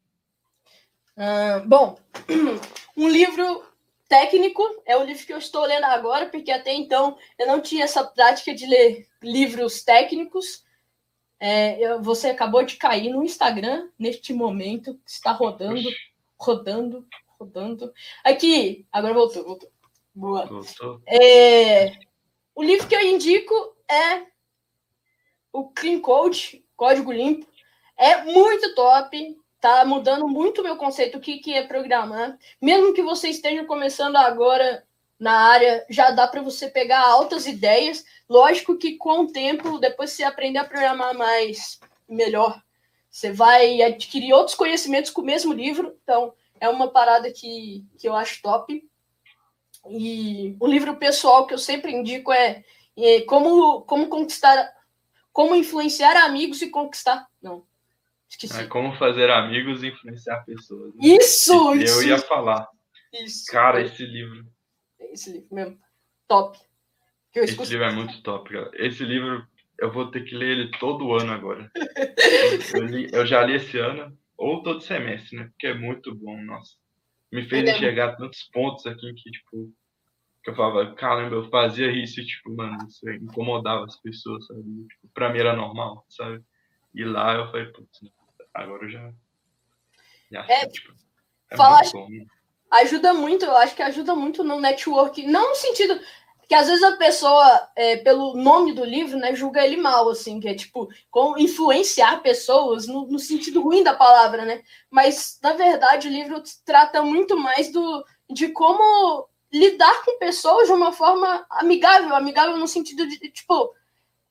Ah, bom, um livro técnico é o livro que eu estou lendo agora, porque até então eu não tinha essa prática de ler livros técnicos. É, eu, você acabou de cair no Instagram neste momento, está rodando, rodando, rodando. Aqui, agora voltou, voltou. Boa. Voltou. É, o livro que eu indico é o Clean Code, Código Limpo. É muito top tá mudando muito o meu conceito, o que, que é programar. Mesmo que você esteja começando agora na área, já dá para você pegar altas ideias. Lógico que com o tempo, depois você aprender a programar mais, melhor, você vai adquirir outros conhecimentos com o mesmo livro. Então, é uma parada que, que eu acho top. E o livro pessoal que eu sempre indico é, é como, como conquistar, como influenciar amigos e conquistar. Não, Esqueci. É como fazer amigos e influenciar pessoas. Né? Isso, eu isso! Eu ia falar. Isso. Cara, esse livro. Esse livro mesmo. Top. esse livro é muito top, cara. Esse livro, eu vou ter que ler ele todo ano agora. eu, li, eu, já li esse ano, ou todo semestre, né? Porque é muito bom, nossa. Me fez é enxergar tantos pontos aqui que, tipo, que eu falava, caramba, eu fazia isso e, tipo, mano, isso incomodava as pessoas, sabe? Tipo, pra mim era normal, sabe? E lá eu falei, putz, agora eu já. já é, tipo, é falar, né? ajuda muito, eu acho que ajuda muito no network, não no sentido que às vezes a pessoa, é, pelo nome do livro, né, julga ele mal, assim, que é tipo, como influenciar pessoas no, no, sentido ruim da palavra, né? Mas, na verdade, o livro trata muito mais do, de como lidar com pessoas de uma forma amigável, amigável no sentido de, tipo,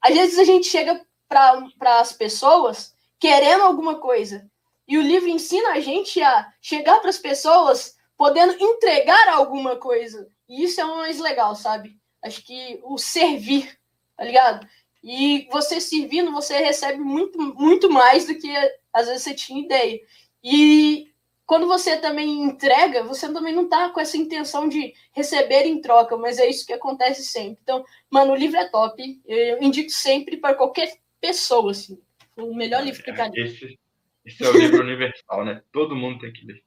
às vezes a gente chega para as pessoas querendo alguma coisa. E o livro ensina a gente a chegar para as pessoas podendo entregar alguma coisa. E isso é o mais legal, sabe? Acho que o servir, tá ligado? E você servindo, você recebe muito, muito mais do que às vezes você tinha ideia. E quando você também entrega, você também não tá com essa intenção de receber em troca, mas é isso que acontece sempre. Então, mano, o livro é top. Eu indico sempre para qualquer pessoa, assim. O melhor livro que tá esse, esse é o livro universal, né? Todo mundo tem que ler.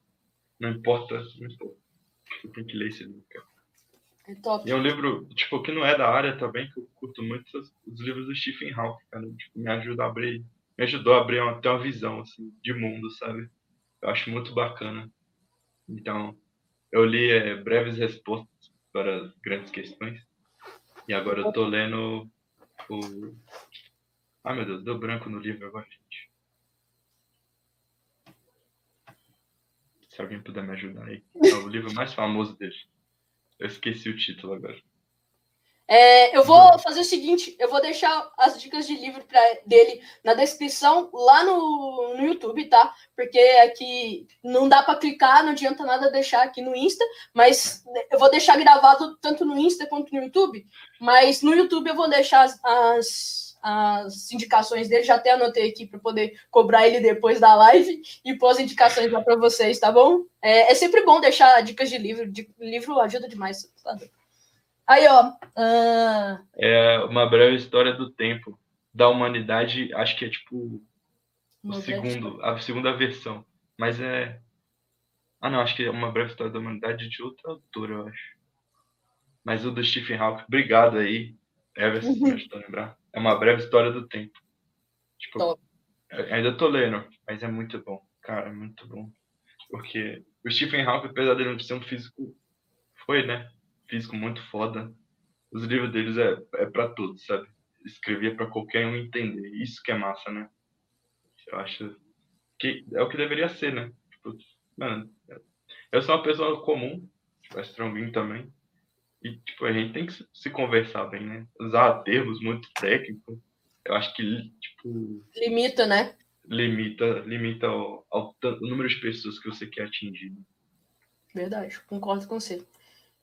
Não importa, não importa. Você tem que ler esse livro, cara. É top. E é um livro, tipo, que não é da área também, que eu curto muito os, os livros do Stephen Hawking, cara. Tipo, me ajuda a abrir, me ajudou a abrir uma, até uma visão, assim, de mundo, sabe? Eu acho muito bacana. Então, eu li é, breves respostas para grandes questões. E agora eu tô lendo o Ai meu Deus, deu branco no livro agora, gente. Se alguém puder me ajudar aí. É o livro mais famoso dele. Eu esqueci o título agora. É, eu vou fazer o seguinte, eu vou deixar as dicas de livro pra, dele na descrição lá no, no YouTube, tá? Porque aqui não dá para clicar, não adianta nada deixar aqui no Insta, mas eu vou deixar gravado tanto no Insta quanto no YouTube. Mas no YouTube eu vou deixar as, as as indicações dele, já até anotei aqui para poder cobrar ele depois da live e pôr as indicações lá para vocês, tá bom? É, é, sempre bom deixar dicas de livro, de, livro ajuda demais. Aí, ó. Uh... É uma breve história do tempo da humanidade, acho que é tipo o segundo, a segunda versão. Mas é. Ah, não, acho que é uma breve história da humanidade de outro autor, eu acho. Mas o do Stephen Hawking, obrigado aí, Everson, uhum. me ajudou a lembrar. É uma breve história do tempo. Tipo, ainda tô lendo, mas é muito bom, cara, é muito bom. Porque o Stephen Hawking, apesar de não ser um físico, foi, né? Físico muito foda. Os livros deles é, é para todos, sabe? Escrevia para qualquer um entender. Isso que é massa, né? Eu acho que é o que deveria ser, né? Tipo, mano, eu sou uma pessoa comum, tipo, é Stronguinho também. E, tipo, a gente tem que se conversar bem, né? Usar termos muito técnicos, eu acho que, tipo... Limita, né? Limita, limita ao, ao, ao número de pessoas que você quer atingir. Verdade, concordo com você.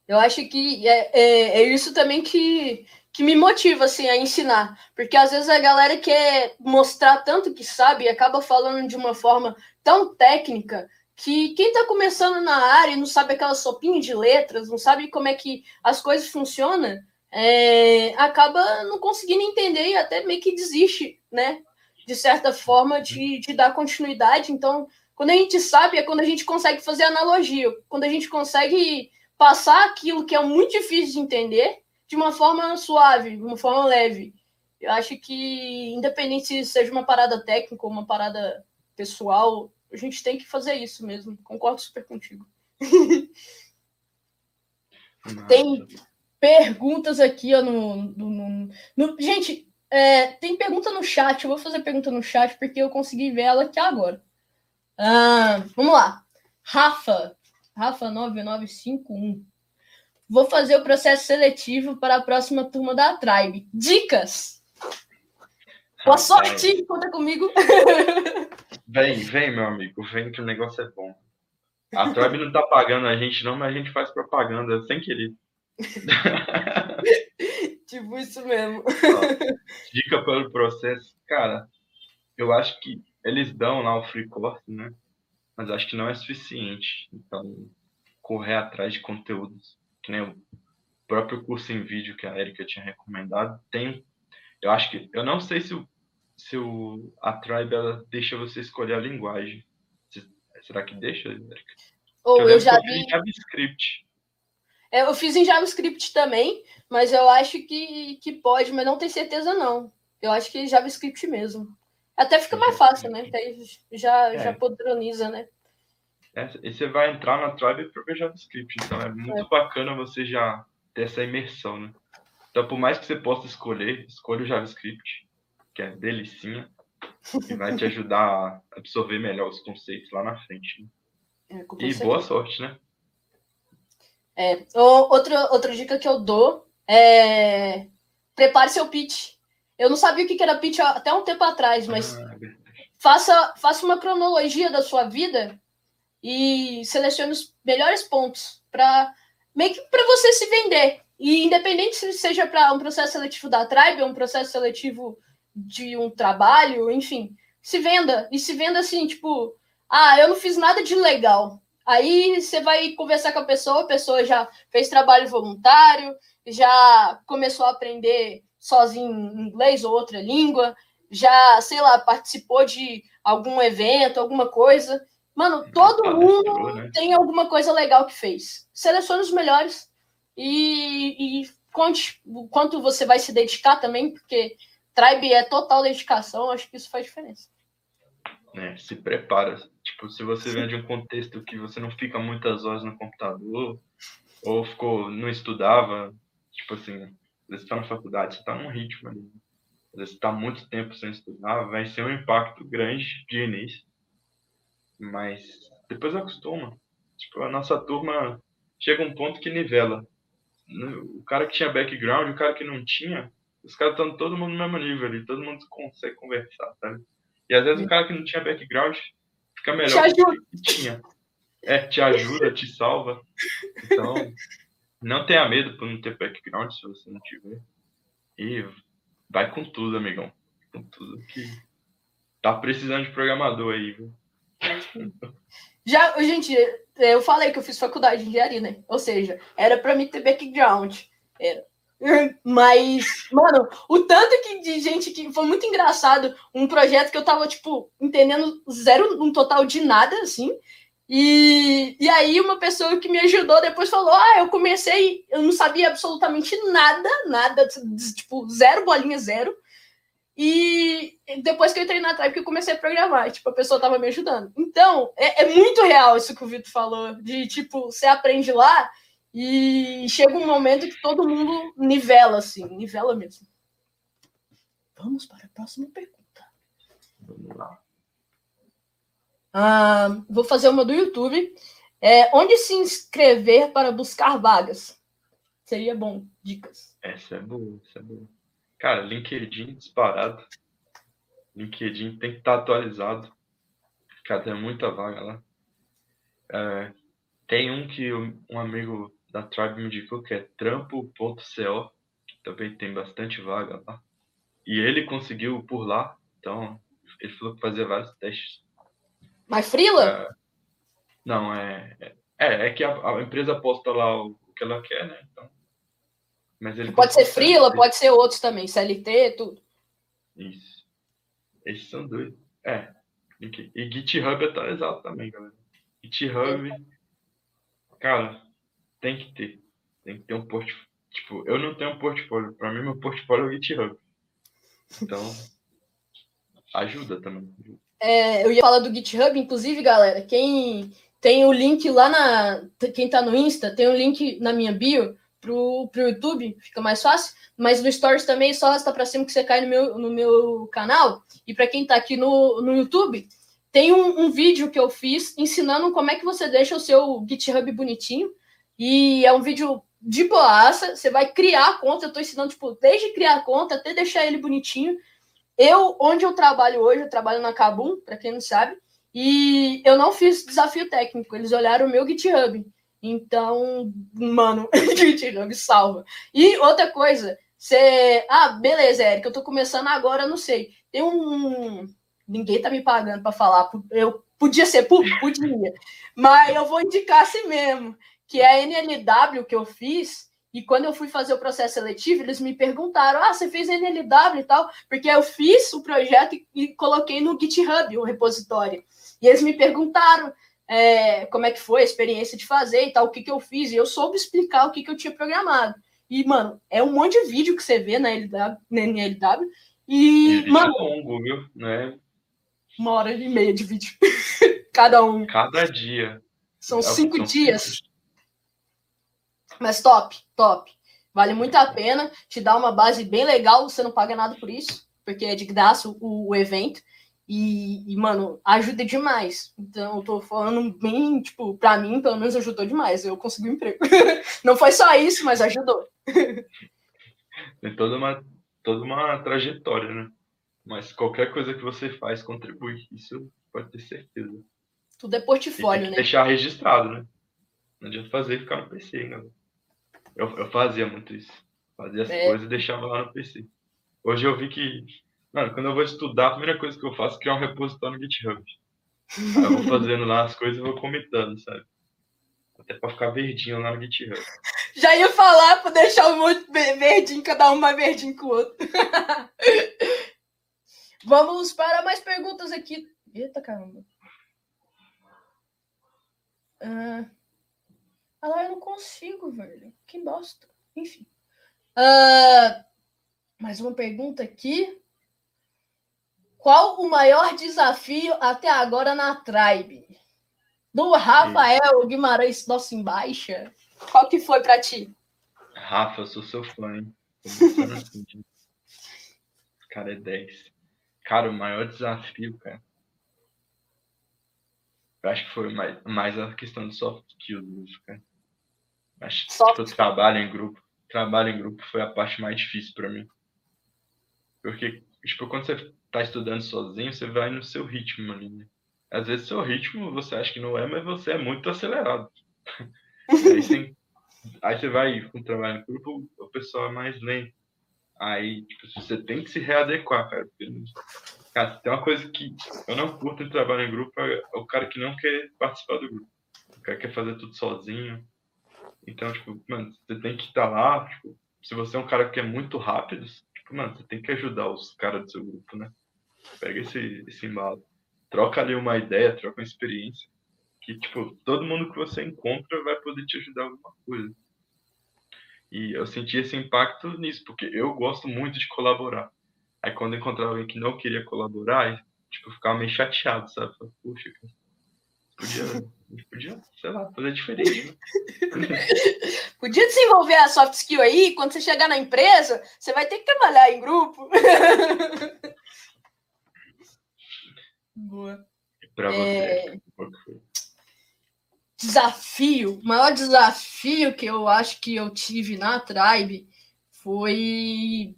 Eu acho que é, é, é, isso também que, que me motiva assim, a ensinar. Porque às vezes a galera quer mostrar tanto que sabe e acaba falando de uma forma tão técnica que quem está começando na área e não sabe aquela sopinha de letras, não sabe como é que as coisas funcionam, é, acaba não conseguindo entender e até meio que desiste, né? De certa forma, de, de dar continuidade. Então, quando a gente sabe, é quando a gente consegue fazer analogia, quando a gente consegue passar aquilo que é muito difícil de entender de uma forma suave, de uma forma leve. Eu acho que, independente se seja uma parada técnica ou uma parada pessoal, a gente tem que fazer isso mesmo. Concordo super contigo. tem perguntas aqui ó, no, no, no... Gente, é, tem pergunta no chat. Eu vou fazer pergunta no chat porque eu consegui ver ela aqui agora. Ah, vamos lá. Rafa, Rafa 9951. Vou fazer o processo seletivo para a próxima turma da Tribe. Dicas! Boa sorte! Conta comigo! Vem, vem, meu amigo, vem que o negócio é bom. A Tribe não tá pagando a gente, não, mas a gente faz propaganda sem querer. tipo isso mesmo. Ó, dica pelo processo. Cara, eu acho que eles dão lá o free course, né? Mas acho que não é suficiente. Então, correr atrás de conteúdos, que nem o próprio curso em vídeo que a Erika tinha recomendado, tem. Eu acho que. Eu não sei se, o, se o, a Tribe ela deixa você escolher a linguagem. Será que deixa, Erika? Ou eu, eu já vi. Em JavaScript. É, eu fiz em JavaScript também, mas eu acho que, que pode, mas não tenho certeza não. Eu acho que é JavaScript mesmo. Até fica mais fácil, né? Porque aí já, é. já padroniza, né? É, e você vai entrar na Tribe para ver JavaScript. Então é muito é. bacana você já ter essa imersão, né? Então, por mais que você possa escolher, escolha o JavaScript, que é delicinha, e vai te ajudar a absorver melhor os conceitos lá na frente. Né? É, e boa sorte, né? É, outra, outra dica que eu dou é prepare seu pitch. Eu não sabia o que era pitch até um tempo atrás, mas ah, é faça, faça uma cronologia da sua vida e selecione os melhores pontos para meio que para você se vender. E independente se seja para um processo seletivo da Tribe, ou um processo seletivo de um trabalho, enfim, se venda e se venda assim, tipo, ah, eu não fiz nada de legal. Aí você vai conversar com a pessoa, a pessoa já fez trabalho voluntário, já começou a aprender sozinho em inglês ou outra língua, já, sei lá, participou de algum evento, alguma coisa. Mano, todo mundo né? tem alguma coisa legal que fez. Selecione os melhores e, e conte o quanto você vai se dedicar também, porque Tribe é total dedicação, acho que isso faz diferença. É, se prepara. Tipo, se você vem de um contexto que você não fica muitas horas no computador, ou ficou, não estudava, tipo assim, você está na faculdade, você está num ritmo ali. Às vezes você está muito tempo sem estudar, vai ser um impacto grande de início. Mas depois acostuma. Tipo, a nossa turma chega um ponto que nivela. O cara que tinha background, o cara que não tinha, os caras estão todo mundo no mesmo nível ali, todo mundo consegue conversar, sabe? E às vezes o cara que não tinha background fica melhor do que tinha. É, te ajuda, te salva. Então, não tenha medo por não ter background, se você não tiver. E vai com tudo, amigão. Com tudo que tá precisando de programador aí, viu? Já, gente, eu falei que eu fiz faculdade de engenharia, né? Ou seja, era para mim ter background. Era. Mas, mano, o tanto que de gente que foi muito engraçado. Um projeto que eu tava, tipo, entendendo zero, um total de nada, assim. E, e aí uma pessoa que me ajudou depois falou: Ah, eu comecei, eu não sabia absolutamente nada, nada, tipo, zero bolinha, zero. E depois que eu entrei na Tribe, que eu comecei a programar, tipo, a pessoa tava me ajudando. Então, é, é muito real isso que o Vitor falou, de tipo, você aprende lá e chega um momento que todo mundo nivela, assim, nivela mesmo. Vamos para a próxima pergunta. Vamos lá. Ah, vou fazer uma do YouTube. É, onde se inscrever para buscar vagas? Seria bom. Dicas. Essa é boa, essa é boa. Cara, LinkedIn disparado. LinkedIn tem que estar atualizado. Cara, tem muita vaga lá. É, tem um que um amigo da Tribe me indicou que é trampo.co, que também tem bastante vaga lá. E ele conseguiu por lá, então ele falou que fazia vários testes. Mas Frila? É, não, é, é. É que a, a, empresa posta lá o, que ela quer, né? Então, mas ele pode ser Frila, pode ser outros também, CLT, tudo. Isso. Esses são dois. É. E GitHub atualizado também, galera. GitHub, cara, tem que ter. Tem que ter um portfólio. Tipo, eu não tenho um portfólio. Para mim, meu portfólio é o GitHub. Então, ajuda também. É, eu ia falar do GitHub, inclusive, galera, quem tem o link lá na. Quem tá no Insta, tem o um link na minha bio pro, pro YouTube, fica mais fácil. Mas no Stories também, só arrasta pra cima que você cai no meu, no meu canal. E para quem tá aqui no, no YouTube, tem um, um, vídeo que eu fiz ensinando como é que você deixa o seu GitHub bonitinho. E é um vídeo de boaça. Você vai criar a conta. Eu tô ensinando, tipo, desde criar a conta até deixar ele bonitinho. Eu, onde eu trabalho hoje, eu trabalho na Kabum, para quem não sabe, e eu não fiz desafio técnico, eles olharam o meu GitHub. Então, mano, GitHub salva. E outra coisa, você. Ah, beleza, Eric, eu tô começando agora, não sei. Tem um. Ninguém tá me pagando para falar. Eu podia ser público, podia. Mas eu vou indicar assim mesmo, que é a NLW que eu fiz e quando eu fui fazer o processo seletivo, eles me perguntaram: ah, você fez NLW e tal? Porque eu fiz o projeto e, e coloquei no GitHub, o repositório. E eles me perguntaram é, como é que foi a experiência de fazer e tal, o que, que eu fiz. E eu soube explicar o que, que eu tinha programado. E, mano, é um monte de vídeo que você vê na, LW, na NLW. E, e mano. É longo, viu? Né? Uma hora e meia de vídeo. Cada um. Cada dia. São é cinco são dias. Cinco mas top, top. Vale muito a pena, te dá uma base bem legal, você não paga nada por isso, porque é de graça o, o evento. E, e, mano, ajuda demais. Então, eu tô falando bem, tipo, pra mim, pelo menos ajudou demais. Eu consegui um emprego. não foi só isso, mas ajudou. Tem toda uma, toda uma trajetória, né? Mas qualquer coisa que você faz contribui. Isso pode ter certeza. Tudo é portfólio, né? Deixar registrado, né? Não adianta fazer e ficar no PC, né? Eu, eu fazia muito isso. Fazia as é. coisas e deixava lá no PC. Hoje eu vi que, mano, quando eu vou estudar, a primeira coisa que eu faço é criar um repositório no GitHub. Aí eu vou fazendo lá as coisas e vou comentando, sabe? Até pra ficar verdinho lá no GitHub. Já ia falar pra deixar um monte verdinho, cada um mais verdinho que o outro. Vamos para mais perguntas aqui. Eita caramba. Uh... Lá, eu não consigo, velho. Que bosta. Enfim. Uh, mais uma pergunta aqui. Qual o maior desafio até agora na Tribe? Do Rafael Guimarães, nosso embaixa. Qual que foi para ti? Rafa, eu sou seu fã, hein? cara é 10. Cara, o maior desafio, cara. Eu acho que foi mais, mais a questão do soft skills, cara. Acho que tipo, trabalho em grupo. Trabalho em grupo foi a parte mais difícil para mim. Porque, tipo, quando você tá estudando sozinho, você vai no seu ritmo ali, né? Às vezes seu ritmo você acha que não é, mas você é muito acelerado. aí, você, aí você vai com o trabalho em grupo, o pessoal é mais lento. Aí, tipo, você tem que se readequar, cara. Porque, cara, tem uma coisa que eu não curto em trabalho em grupo, é o cara que não quer participar do grupo. O cara quer fazer tudo sozinho. Então, tipo, mano, você tem que estar lá, tipo, se você é um cara que é muito rápido, tipo, mano, você tem que ajudar os caras do seu grupo, né? Pega esse, esse embalo. Troca ali uma ideia, troca uma experiência. Que, tipo, todo mundo que você encontra vai poder te ajudar alguma coisa. E eu senti esse impacto nisso, porque eu gosto muito de colaborar. Aí quando eu encontrava alguém que não queria colaborar, tipo, eu ficava meio chateado, sabe? Puxa, podia, podia, sei lá, fazer diferente, né? podia desenvolver a soft skill aí, quando você chegar na empresa, você vai ter que trabalhar em grupo. Boa. Pra você, é... Desafio, o maior desafio que eu acho que eu tive na Tribe foi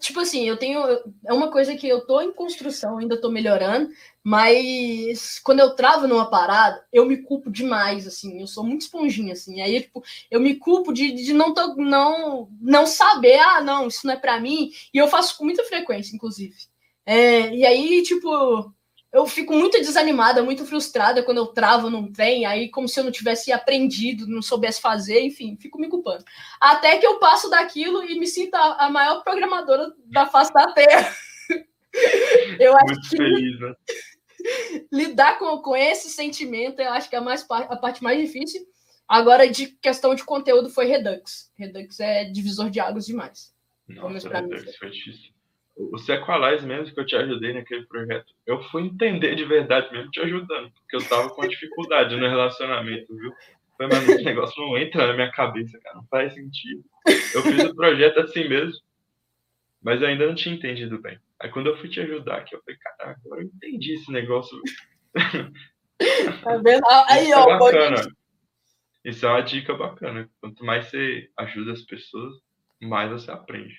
tipo assim, eu tenho. É uma coisa que eu tô em construção, ainda tô melhorando, mas quando eu travo numa parada, eu me culpo demais, assim, eu sou muito esponjinha, assim. Aí, tipo, eu me culpo de, de não, tô, não, não saber, ah, não, isso não é para mim, e eu faço com muita frequência, inclusive. É, e aí, tipo, eu fico muito desanimada, muito frustrada quando eu travo num trem, aí como se eu não tivesse aprendido, não soubesse fazer, enfim, fico me culpando. Até que eu passo daquilo e me sinto a, a maior programadora da face da Terra. eu acho muito que feliz, né? lidar com, com esse sentimento, eu acho que é a, mais, a parte mais difícil. Agora, de questão de conteúdo, foi Redux. Redux é divisor de águas demais. Nossa, Redux foi difícil o Sequalize mesmo que eu te ajudei naquele projeto, eu fui entender de verdade mesmo te ajudando, porque eu tava com dificuldade no relacionamento, viu? Foi, mas esse negócio não entra na minha cabeça, cara, não faz sentido. Eu fiz o projeto assim mesmo, mas eu ainda não tinha entendido bem. Aí quando eu fui te ajudar, que eu falei, cara, agora eu entendi esse negócio. Tá vendo? Aí, Isso ó, é bacana. Isso é uma dica bacana. Quanto mais você ajuda as pessoas, mais você aprende.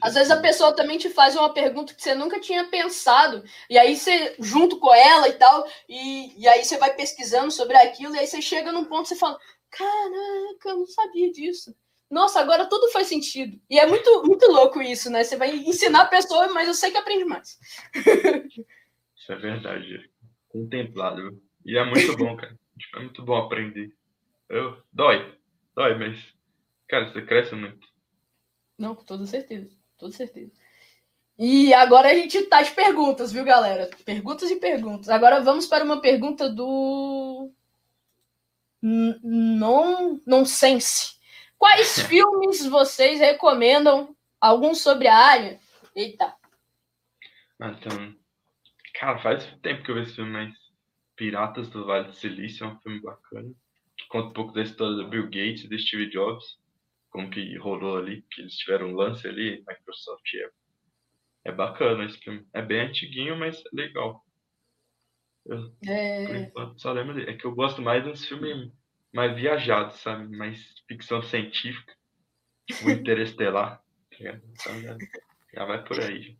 Às vezes a pessoa também te faz uma pergunta que você nunca tinha pensado, e aí você, junto com ela e tal, e, e aí você vai pesquisando sobre aquilo, e aí você chega num ponto que você fala: Caraca, eu não sabia disso. Nossa, agora tudo faz sentido. E é muito, muito louco isso, né? Você vai ensinar a pessoa, mas eu sei que aprende mais. Isso é verdade. Contemplado. E é muito bom, cara. Tipo, é muito bom aprender. Eu, dói. Dói, mas, cara, você cresce muito. Não, com toda certeza. Toda certeza. E agora a gente tá de perguntas, viu, galera? Perguntas e perguntas. Agora vamos para uma pergunta do. Non Nonsense. Quais filmes vocês recomendam? Alguns sobre a área? Eita. Então, cara, faz tempo que eu vi esse filme, mas Piratas do Vale do Silício é um filme bacana. Que conta um pouco da história do Bill Gates e do Steve Jobs como que rolou ali, que eles tiveram um lance ali, Microsoft e Apple. É bacana esse filme. É bem antiguinho, mas legal. Eu, é... Por enquanto, só lembro dele. É que eu gosto mais dos filmes mais viajados, sabe? Mais ficção científica. Tipo Interestelar. então já, já vai por aí.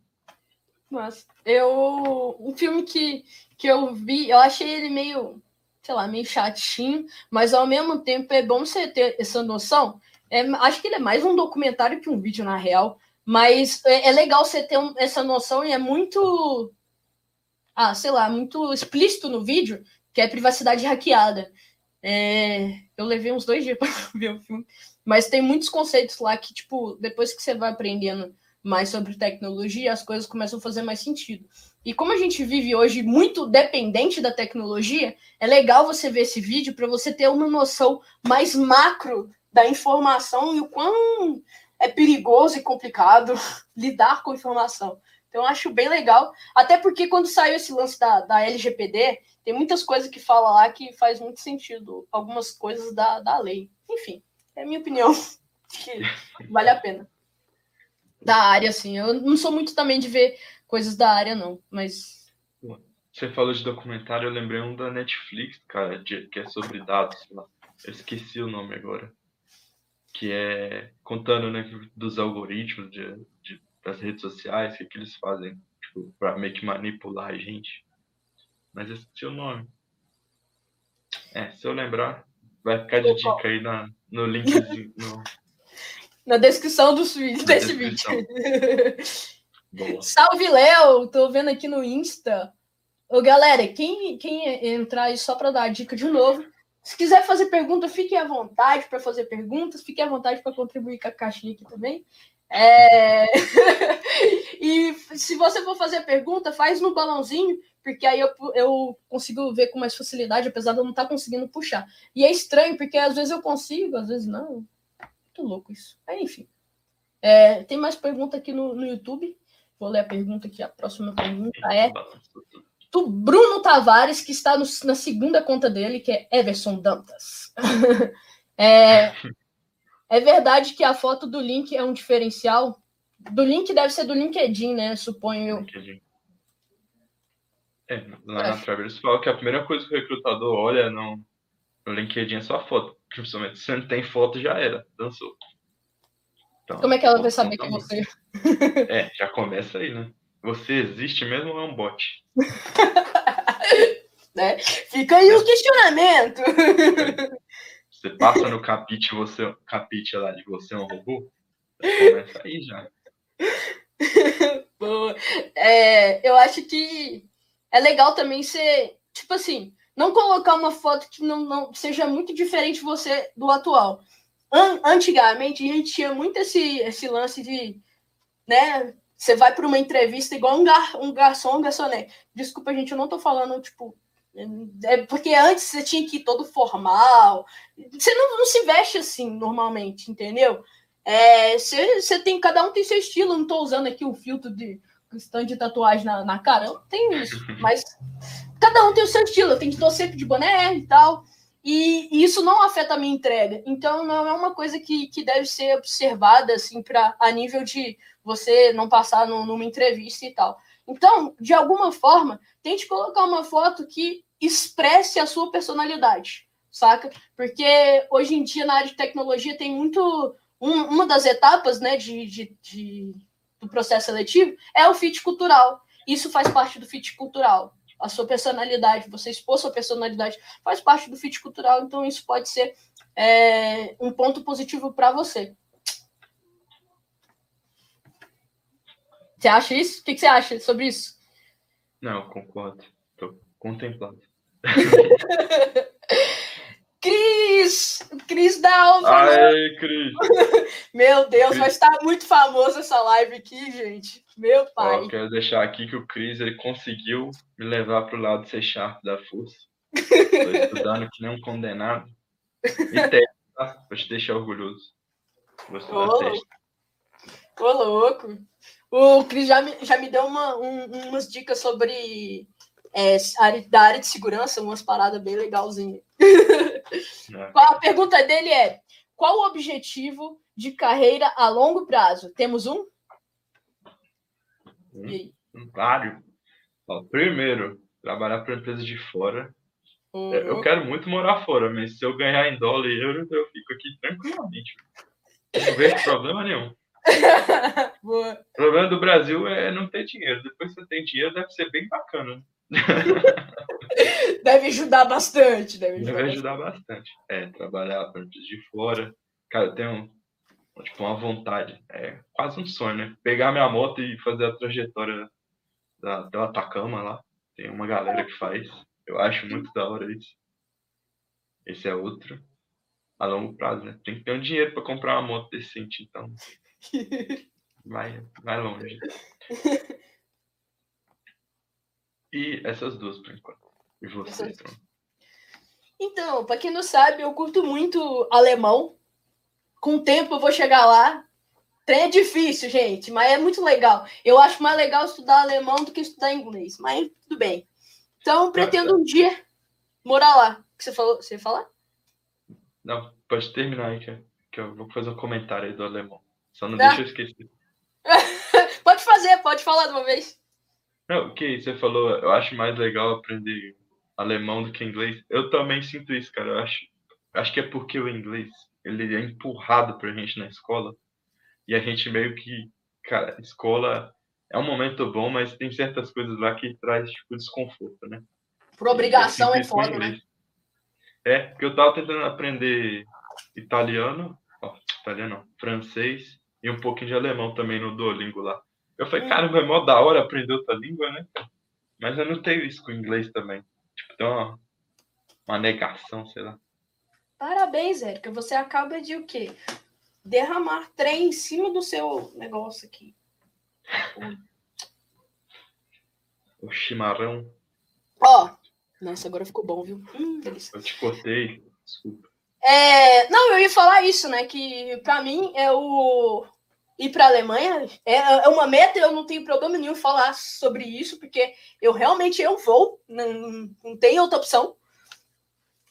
Mas eu. Um filme que, que eu vi, eu achei ele meio, sei lá, meio chatinho, mas ao mesmo tempo é bom você ter essa noção é, acho que ele é mais um documentário que um vídeo, na real. Mas é, é legal você ter um, essa noção e é muito. Ah, sei lá, muito explícito no vídeo, que é privacidade hackeada. É, eu levei uns dois dias para ver o filme. Mas tem muitos conceitos lá que, tipo, depois que você vai aprendendo mais sobre tecnologia, as coisas começam a fazer mais sentido. E como a gente vive hoje muito dependente da tecnologia, é legal você ver esse vídeo para você ter uma noção mais macro da informação e o quão é perigoso e complicado lidar com informação. Então, acho bem legal. Até porque quando saiu esse lance da, da LGPD, tem muitas coisas que fala lá que faz muito sentido. Algumas coisas da, da lei. Enfim, é a minha opinião. Que vale a pena. Da área, assim. Eu não sou muito também de ver coisas da área, não. Mas. Você falou de documentário, eu lembrei um da Netflix, cara, de, que é sobre dados. Eu esqueci o nome agora que é contando né, dos algoritmos de, de, das redes sociais, o que, que eles fazem tipo, para meio que manipular a gente. Mas esse é o nome. É, se eu lembrar, vai ficar de dica aí na, no linkzinho. No... Na descrição do, na desse descrição. vídeo. Salve, Léo! Tô vendo aqui no Insta. Ô, galera, quem, quem entrar aí só para dar a dica de novo, Se quiser fazer pergunta, fique à vontade para fazer perguntas, fique à vontade para contribuir com a caixinha aqui também. É... e se você for fazer pergunta, faz no balãozinho, porque aí eu, eu consigo ver com mais facilidade, apesar de eu não estar tá conseguindo puxar. E é estranho, porque às vezes eu consigo, às vezes não. Muito louco isso. Enfim. É, tem mais pergunta aqui no, no YouTube. Vou ler a pergunta aqui. A próxima pergunta é do Bruno Tavares, que está no, na segunda conta dele, que é Everson Dantas. é, é verdade que a foto do link é um diferencial? Do link deve ser do LinkedIn, né? Suponho. LinkedIn. É, lá é. na Travelers fala que a primeira coisa que o recrutador olha no, no LinkedIn é sua foto. Principalmente se não tem foto, já era, dançou. Então, Como é que ela vai saber que você. É, já começa aí, né? Você existe mesmo ou é um bot? né? Fica aí o questionamento. Você passa no capite, você, capite lá de você é um robô? Começa aí já. Boa. É, eu acho que é legal também ser, tipo assim, não colocar uma foto que não, não seja muito diferente você do atual. An antigamente a gente tinha muito esse, esse lance de, né, você vai para uma entrevista igual um, gar, um garçom, um garçonete. Desculpa, gente, eu não tô falando, tipo. É porque antes você tinha que ir todo formal. Você não, não se veste assim normalmente, entendeu? É, você, você tem, cada um tem seu estilo. Eu não tô usando aqui o filtro de stand de tatuagem na, na cara. Eu não tenho isso. Mas cada um tem o seu estilo. Eu tenho que estar sempre de boné e tal. E, e, isso não afeta a minha entrega. Então, não é uma coisa que, que deve ser observada assim, pra, a nível de você não passar no, numa entrevista e tal. Então, de alguma forma, tente colocar uma foto que expresse a sua personalidade, saca? Porque hoje em dia, na área de tecnologia, tem muito. Um, uma das etapas né, de, de, de, do processo seletivo é o fit cultural. Isso faz parte do fit cultural. A sua personalidade, você expor sua personalidade, faz parte do fit cultural, então isso pode ser é, um ponto positivo para você. Você acha isso? O que, você acha sobre isso? Não, concordo. Estou contemplado. Cris! Cris da Alva! Aê, Cris! Meu Deus, Chris. vai estar muito famoso essa live aqui, gente. Meu pai. Ó, quero deixar aqui que o Cris ele conseguiu me levar para o lado C Sharp da força. Estou estudando que nem um condenado. E testa, tá? Vou te deixar orgulhoso. Estudar Ô, testa. Ô, louco! O Cris já me, já me deu uma, um, umas dicas sobre é, da área de segurança, umas paradas bem legalzinhas. É. a pergunta dele é: qual o objetivo de carreira a longo prazo? Temos um? um vários. primeiro, trabalhar para empresa de fora. Uhum. Eu quero muito morar fora, mas se eu ganhar em dólar e euro, eu fico aqui tranquilamente. Não vejo problema nenhum. o problema do Brasil é não ter dinheiro. Depois que você tem dinheiro, deve ser bem bacana. deve ajudar bastante. Deve ajudar, deve ajudar bastante. bastante. É, trabalhar para de fora. Cara, eu tenho tipo, uma vontade. É quase um sonho, né? Pegar minha moto e fazer a trajetória da, do Atacama lá. Tem uma galera que faz. Eu acho muito da hora isso. Esse é outro. A longo prazo, né? Tem que ter um dinheiro para comprar uma moto decente, então. Vai, vai longe. E essas duas, por enquanto. E você, então? Então, para quem não sabe, eu curto muito alemão. Com o tempo eu vou chegar lá. Trem é difícil, gente, mas é muito legal. Eu acho mais legal estudar alemão do que estudar inglês, mas tudo bem. Então, pretendo um dia morar lá. O que você falou? Você ia falar? Não, pode terminar aí, que eu vou fazer um comentário aí do alemão. Só não, não. deixa eu esquecer. pode fazer, pode falar de uma vez. Não, o que você falou, eu acho mais legal aprender alemão do que inglês. Eu também sinto isso, cara. Eu acho, acho que é porque o inglês ele é empurrado pra gente na escola e a gente meio que, cara, escola é um momento bom, mas tem certas coisas lá que traz tipo desconforto, né? Por obrigação é foda, né? É, porque eu tava tentando aprender italiano, ó, italiano não, francês e um pouquinho de alemão também no Duolingo lá. Eu falei, hum. cara, é mó da hora aprender outra língua, né? Mas eu não tenho isso com inglês também. Tipo, tem uma, uma negação, sei lá. Parabéns, Érica. Você acaba de o quê? Derramar trem em cima do seu negócio aqui. O chimarrão. Ó, nossa, agora ficou bom, viu? Hum, delícia. Eu te cortei, desculpa. É, não, eu ia falar isso, né? Que para mim é o ir para a Alemanha é, é uma meta. Eu não tenho problema nenhum falar sobre isso, porque eu realmente eu vou, não, não tem outra opção.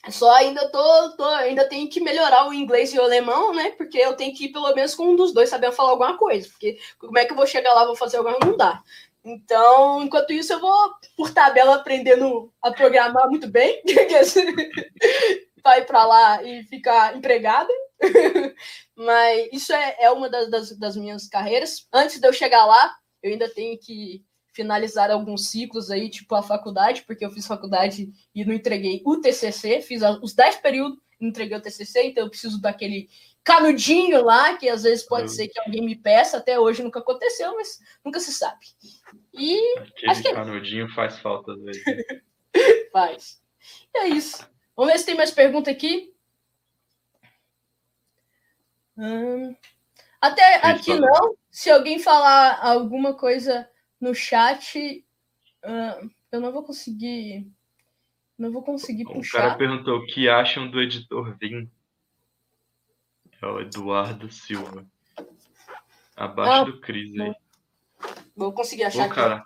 Só ainda tô, tô, ainda tenho que melhorar o inglês e o alemão, né? Porque eu tenho que ir pelo menos com um dos dois sabendo falar alguma coisa. Porque como é que eu vou chegar lá, vou fazer alguma? Não dá. Então, enquanto isso, eu vou, por tabela, aprendendo a programar muito bem. Vai para lá e ficar empregada. Mas isso é, é uma das, das, das minhas carreiras. Antes de eu chegar lá, eu ainda tenho que finalizar alguns ciclos aí, tipo a faculdade, porque eu fiz faculdade e não entreguei o TCC, fiz os 10 períodos, não entreguei o TCC, então eu preciso daquele canudinho lá, que às vezes pode eu... ser que alguém me peça, até hoje nunca aconteceu, mas nunca se sabe. E Aquele acho que é canudinho faz falta às vezes. faz. E é isso. Vamos ver se tem mais pergunta aqui. Hum, até aqui não. Se alguém falar alguma coisa no chat, uh, eu não vou conseguir. Não vou conseguir o puxar. O cara perguntou o que acham do editor Vim. É o Eduardo Silva. Abaixo ah, do Cris aí. Vou conseguir achar Pô, cara,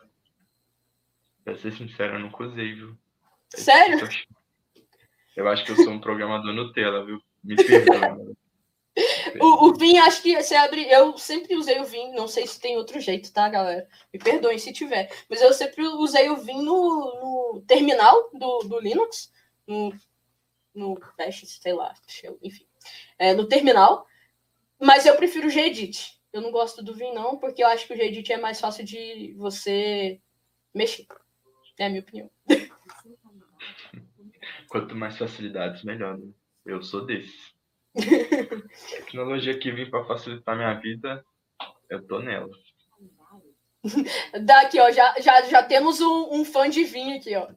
pra ser sincero, eu nunca usei, viu? Sério? Eu acho que eu sou um programador Nutella, viu? Me perdoa. O, o Vim, acho que você abre. Eu sempre usei o Vim, não sei se tem outro jeito, tá, galera? Me perdoem se tiver. Mas eu sempre usei o Vim no, no terminal do, do Linux, no, no Bash, sei lá, enfim. É, no terminal. Mas eu prefiro o Gedit. Eu não gosto do Vim, não, porque eu acho que o Gedit é mais fácil de você mexer. É a minha opinião. Quanto mais facilidades, melhor. Né? Eu sou desses. Tecnologia que vem para facilitar minha vida, eu tô nela. Daqui, ó, já, já, já temos um, um fã de vinho aqui, ó.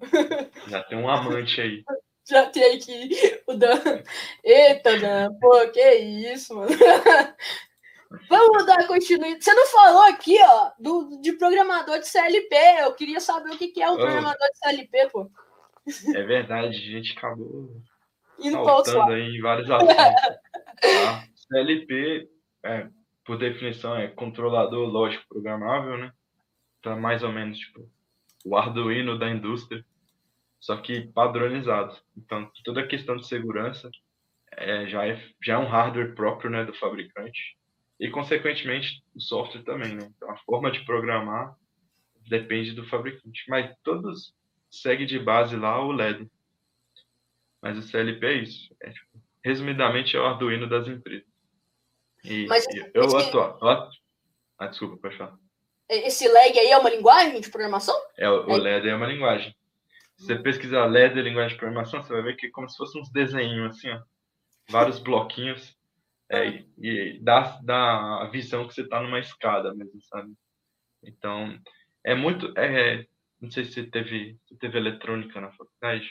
Já tem um amante aí. Já tem aqui o Dan. Eita, Dan, pô, que isso, mano. Vamos dar continuidade. Você não falou aqui, ó, do, de programador de CLP. Eu queria saber o que, que é um oh. programador de CLP, pô. É verdade, a gente acabou saltando aí em vários assuntos. tá? CLP, é, por definição, é controlador lógico programável, né? Então, mais ou menos tipo o Arduino da indústria, só que padronizado. Então, toda a questão de segurança é, já, é, já é um hardware próprio né, do fabricante e, consequentemente, o software também. Né? Então, a forma de programar depende do fabricante. Mas todos seguem de base lá o LED. Mas o CLP é isso. É, tipo, resumidamente, é o Arduino das empresas. E Mas eu esse... atuo. Ah, desculpa, pode falar. Esse LED aí é uma linguagem de programação? É, o é. LED é uma linguagem. Se você pesquisar LED linguagem de programação, você vai ver que é como se fossem uns desenhos assim, ó. Vários bloquinhos. É, e, e dá, dá a visão que você está numa escada mesmo, sabe? Então, é muito. É, não sei se você teve, se teve eletrônica na faculdade.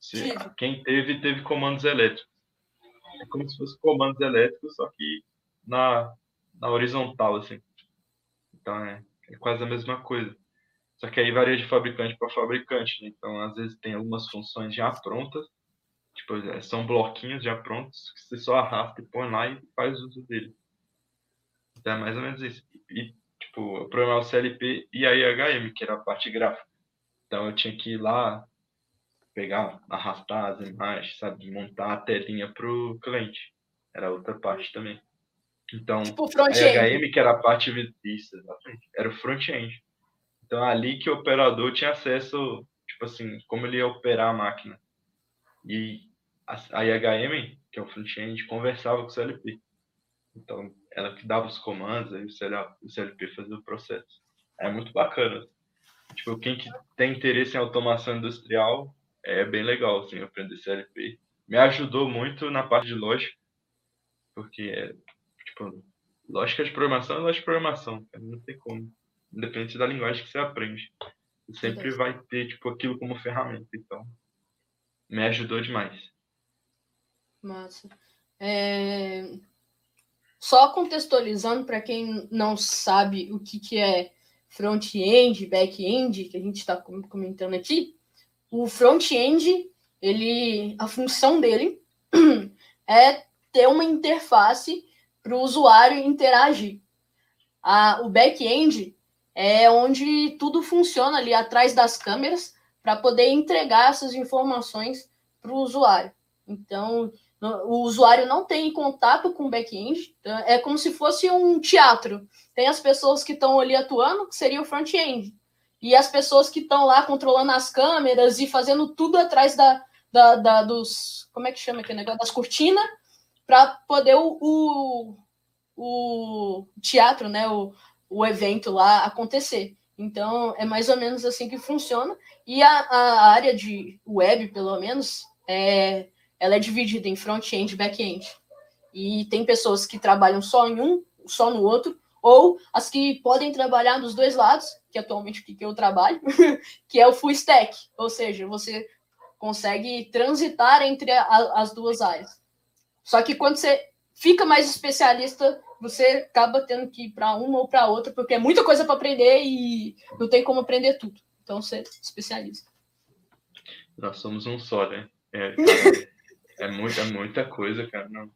Se, quem teve, teve comandos elétricos. É como se fosse comandos elétricos, só que na, na horizontal, assim. Então é, é quase a mesma coisa. Só que aí varia de fabricante para fabricante. Né? Então, às vezes, tem algumas funções já prontas. Tipo, é, são bloquinhos já prontos que você só arrasta e põe lá e faz uso dele. Então, é mais ou menos isso. E, tipo, eu programava o CLP e a IHM, que era a parte gráfica. Então, eu tinha que ir lá, pegar, arrastar as imagens, sabe? Montar a telinha para o cliente. Era outra parte também. Então, tipo a HM, que era a parte isso, exatamente, era o front-end. Então, ali que o operador tinha acesso, tipo assim, como ele ia operar a máquina. E a, IHM, que é o front-end, conversava com o CLP. Então, ela que dava os comandos, aí o CLP fazia o processo. É muito bacana. Tipo, quem que tem interesse em automação industrial, é bem legal, assim, aprender CLP. Me ajudou muito na parte de lógica, porque, é, tipo, lógica de programação é lógica de programação, não tem como. Independente da linguagem que você aprende. Você sempre vai ter, tipo, aquilo como ferramenta, então me ajudou demais. Massa. É... Só contextualizando para quem não sabe o que, que é front-end, back-end, que a gente está comentando aqui, o front-end, ele, a função dele é ter uma interface para o usuário interagir. A, o back-end é onde tudo funciona ali atrás das câmeras para poder entregar essas informações para o usuário. Então, o usuário não tem contato com o back-end, então, é como se fosse um teatro. Tem as pessoas que estão ali atuando, que seria o front-end, e as pessoas que estão lá controlando as câmeras e fazendo tudo atrás da, da, da dos. Como é que chama aquele negócio? Das cortinas, para poder o, o, o, teatro, né? O, o evento lá acontecer. Então, é mais ou menos assim que funciona. E a, a área de web, pelo menos, é, ela é dividida em front-end e back-end. E tem pessoas que trabalham só em um, só no outro, ou as que podem trabalhar dos dois lados, que atualmente o que eu trabalho, que é o full stack, ou seja, você consegue transitar entre a, as duas áreas. Só que quando você fica mais especialista, você acaba tendo que ir para uma ou para outra, porque é muita coisa para aprender e não tem como aprender tudo. Então você especializa. Nós somos um só, né? É, é, muita, é muita coisa, cara. Não.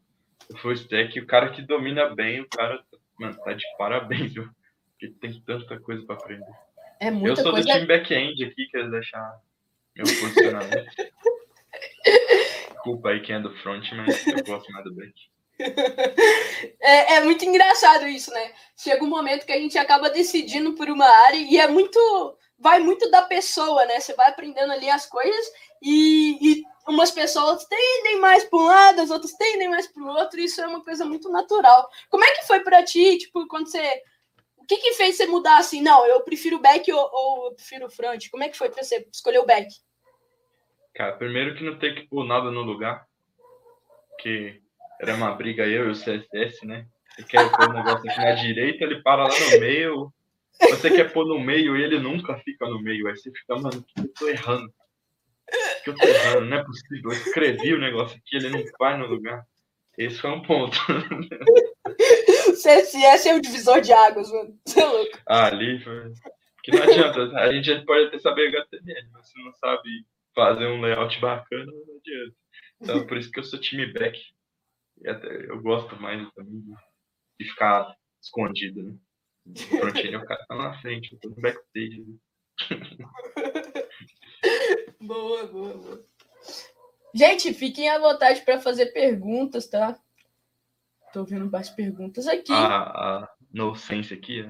O full stack, o cara que domina bem, o cara mano, tá de parabéns, viu? Porque tem tanta coisa para aprender. É muita Eu sou coisa... do time back-end aqui, quero deixar meu posicionamento. Desculpa aí quem é do front, mas eu gosto mais do back. É, é, muito engraçado isso, né? Chega um momento que a gente acaba decidindo por uma área e é muito. Vai muito da pessoa, né? Você vai aprendendo ali as coisas e, e umas pessoas tendem mais para um lado, as outras tendem mais para o outro, isso é uma coisa muito natural. Como é que foi para ti, tipo, quando você. O que, que fez você mudar assim? Não, eu prefiro back ou, ou eu prefiro front? Como é que foi para você escolher o back? Cara, primeiro que não tem que pôr nada no lugar. Que era uma briga eu e o CSS, né? Você quer pôr um negócio aqui na direita, ele para lá no meio. Você quer pôr no meio e ele nunca fica no meio. Aí você fica, mano, eu tô errando? Que eu tô errando, não é possível. Eu escrevi o negócio aqui, ele não vai no lugar. Esse foi um ponto. CSS é o divisor de águas, mano. Você é louco. Ah, ali foi. Que não adianta. A gente pode até saber HTML, mas se não sabe fazer um layout bacana, não adianta. Então, por isso que eu sou time back. E até eu gosto mais também de ficar escondido, né? Fronteira, o cara tá na frente, eu tô no backstage. Né? boa, boa, boa. Gente, fiquem à vontade para fazer perguntas, tá? Tô vendo mais perguntas aqui. A, a NoSense aqui,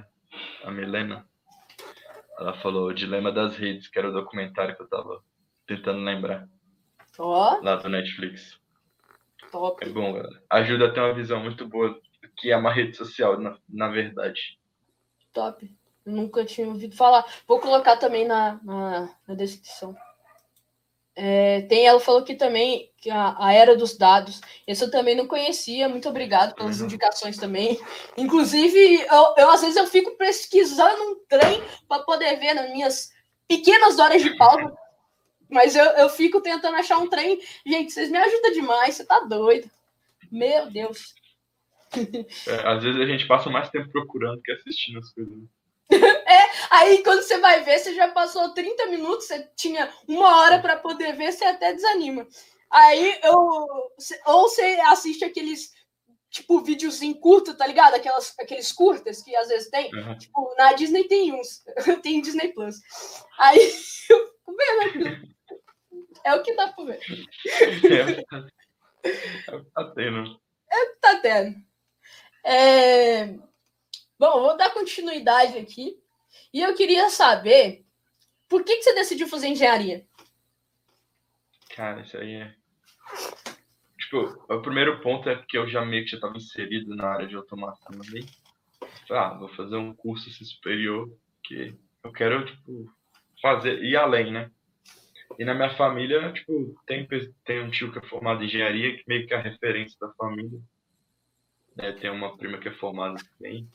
a Milena, ela falou o Dilema das Redes, que era o documentário que eu tava tentando lembrar. Ó. Lá do Netflix. Top. É bom, galera. Ajuda a ter uma visão muito boa do que é uma rede social, na, na verdade. Top. Nunca tinha ouvido falar. Vou colocar também na, na, na descrição. É, tem, ela falou aqui também que a, a, era dos dados. Esse eu também não conhecia. Muito obrigado pelas uhum. indicações também. Inclusive, eu, eu, às vezes eu fico pesquisando um trem para poder ver nas minhas pequenas horas de pausa mas eu, eu fico tentando achar um trem. Gente, vocês me ajudam demais, você tá doido. Meu Deus. É, às vezes a gente passa mais tempo procurando que assistindo as coisas. É, aí quando você vai ver, você já passou 30 minutos, você tinha uma hora para poder ver, você até desanima. Aí eu. Ou você assiste aqueles tipo videozinho curto, tá ligado? Aquelas, aqueles curtas que às vezes tem. Uhum. Tipo, na Disney tem uns. tem Disney Plus. Aí eu fico vendo aquilo. É o que dá pra ver. É, o que tá tendo. É o que tá tendo. É... Bom, vou dar continuidade aqui. E eu queria saber por que, que você decidiu fazer engenharia? Cara, isso aí é. Tipo, o primeiro ponto é porque eu já meio que já estava inserido na área de automação ali. Ah, vou fazer um curso superior que eu quero, tipo, fazer, ir além, né? E na minha família, tipo, tem, tem um tio que é formado em engenharia, que meio que é a referência da família. Né? Tem uma prima que é formada também.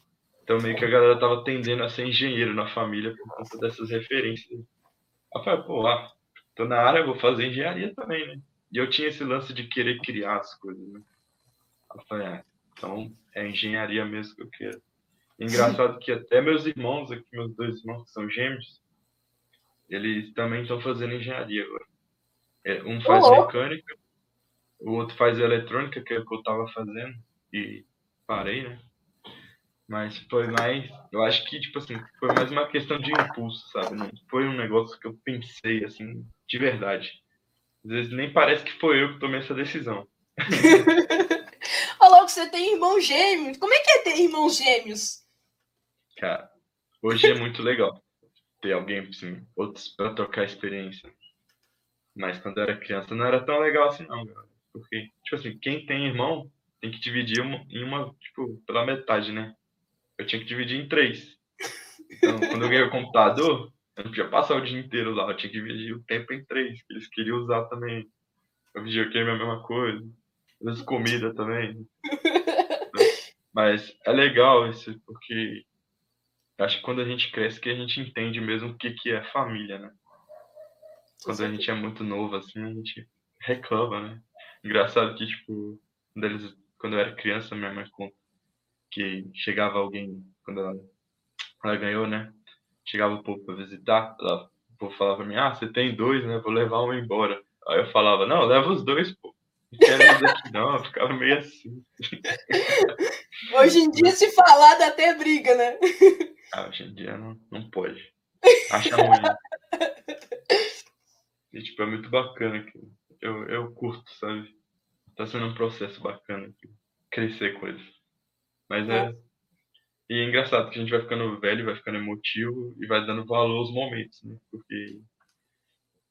Então meio que a galera tava tendendo a ser engenheiro na família por conta dessas referências. Aí falei, pô, ah, tô na área, vou fazer engenharia também, né? e eu tinha esse lance de querer criar as coisas, né? Eu falei, ah, então é engenharia mesmo que eu quero. Engraçado que até meus irmãos, aqui, meus dois irmãos que são gêmeos, eles também estão fazendo engenharia agora. É, um faz Olá. mecânica, o outro faz eletrônica, que é o que eu tava fazendo, e parei, né? Mas foi mais. Eu acho que, tipo assim, foi mais uma questão de impulso, sabe? Não foi um negócio que eu pensei, assim, de verdade. Às vezes nem parece que foi eu que tomei essa decisão. Falou que você tem irmãos gêmeos. Como é que é ter irmãos gêmeos? Cara, hoje é muito legal ter alguém, assim, outros pra trocar experiência. Mas quando eu era criança não era tão legal assim, não, cara. Porque, tipo assim, quem tem irmão tem que dividir em uma, tipo, pela metade, né? Eu tinha que dividir em três. Então, quando eu ganhei o computador, eu não podia passar o dia inteiro lá, eu tinha que dividir o tempo em três, que eles queriam usar também. O videogame é a mesma coisa. Vezes comida também. Mas é legal isso, porque acho que quando a gente cresce que a gente entende mesmo o que, que é família, né? Quando a gente é muito novo, assim, a gente reclama, né? Engraçado que, tipo, quando, eles, quando eu era criança, minha mãe conta que chegava alguém, quando ela, ela ganhou, né? Chegava o povo pra visitar, ela, o povo falava pra mim, ah, você tem dois, né? Vou levar um embora. Aí eu falava, não, leva os dois, pô. Não quero aqui, não, eu ficava meio assim. Hoje em dia, se falar, dá até briga, né? Ah, hoje em dia não, não pode. Acha ruim. E, tipo, é muito bacana aqui. Eu, eu curto, sabe? Tá sendo um processo bacana aqui. Crescer com eles. Mas é. é. E é engraçado que a gente vai ficando velho, vai ficando emotivo e vai dando valor aos momentos, né? Porque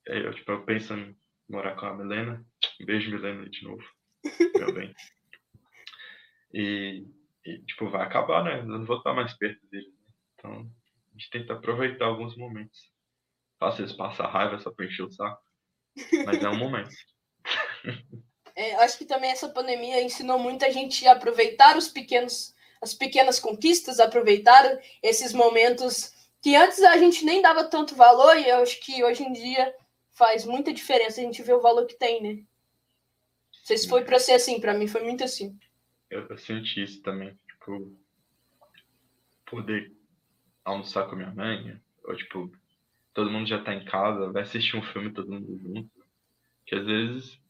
é, eu, tipo, eu penso em morar com a Milena. Um beijo, Milena, de novo. Meu bem. E, e, tipo, vai acabar, né? Eu não vou estar mais perto dele. Então, a gente tenta aproveitar alguns momentos. Às vezes passa raiva só pra encher o saco. Mas é um momento. É, acho que também essa pandemia ensinou muita gente a aproveitar os pequenos, as pequenas conquistas, aproveitar esses momentos que antes a gente nem dava tanto valor e eu acho que hoje em dia faz muita diferença a gente ver o valor que tem, né? Não sei se foi para ser assim, para mim foi muito assim. Eu, senti isso também, tipo, poder almoçar com minha mãe, ou tipo, todo mundo já tá em casa, vai assistir um filme todo mundo junto. Que às vezes,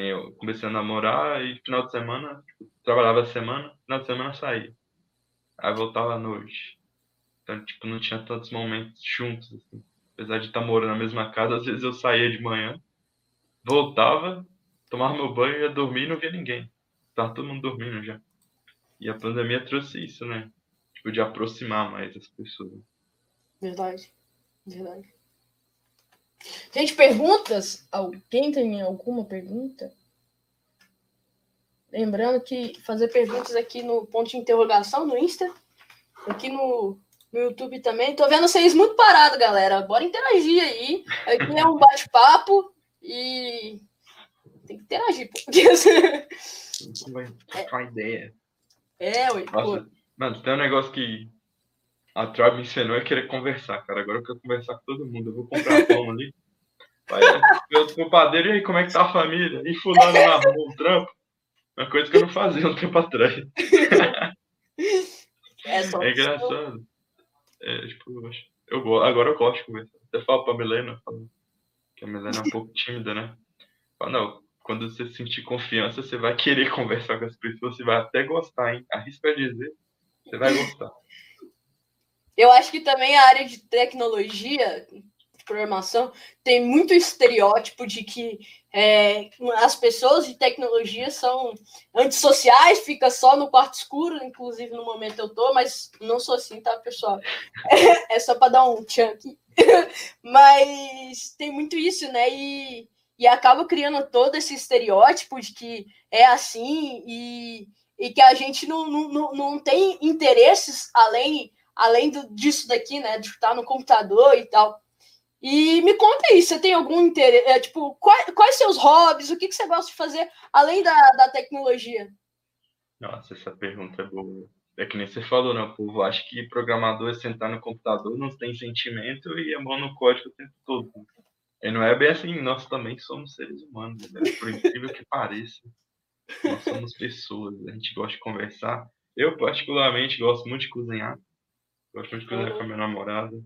eu comecei a namorar e final de semana, trabalhava a semana, final de semana saía. Aí voltava à noite. Então, tipo, não tinha tantos momentos juntos, assim. Apesar de estar morando na mesma casa, às vezes eu saía de manhã, voltava, tomava meu banho, ia dormir e não via ninguém. Tava todo mundo dormindo já. E a pandemia trouxe isso, né? Tipo, de aproximar mais as pessoas. Verdade. Verdade. Gente, perguntas? Alguém tem alguma pergunta? Lembrando que fazer perguntas aqui no ponto de interrogação no Insta, aqui no, no YouTube também. Tô vendo vocês muito parados, galera. Bora interagir aí. Aqui é um bate-papo e tem que interagir. Porque... Vai trocar é. ideia. É, ué. Nossa, mano, tem um negócio que a Tribe me ensinou é querer conversar, cara. Agora eu quero conversar com todo mundo. Eu vou comprar pão ali. Vai, meu compadre, e aí, como é que tá a família? E fulano na rua, um trampo? Uma coisa que eu não fazia um tempo atrás. É, é engraçado. É, tipo, eu, agora eu gosto de conversar. Até falo pra Milena, falo que a Milena é um pouco tímida, né? Falo, não, quando você sentir confiança, você vai querer conversar com as pessoas, você vai até gostar, hein? Arrisca dizer, você vai gostar. Eu acho que também a área de tecnologia, de programação, tem muito estereótipo de que é, as pessoas de tecnologia são antissociais, fica só no quarto escuro, inclusive no momento eu tô, mas não sou assim, tá, pessoal? É, é só para dar um chunk. mas tem muito isso, né? E, e acaba criando todo esse estereótipo de que é assim e, e que a gente não, não, não tem interesses além além do, disso daqui, né, de estar no computador e tal. E me conta aí, você tem algum interesse, é, tipo, quais, quais seus hobbies, o que, que você gosta de fazer além da, da tecnologia? Nossa, essa pergunta é boa. É que nem você falou, né? O povo acha que programador é sentar no computador, não tem sentimento e é mão no código o tempo todo. E não é bem assim, nós também somos seres humanos, né? por incrível que pareça. Nós somos pessoas, a gente gosta de conversar. Eu, particularmente, gosto muito de cozinhar. Gosto muito de cozinhar com a minha namorada.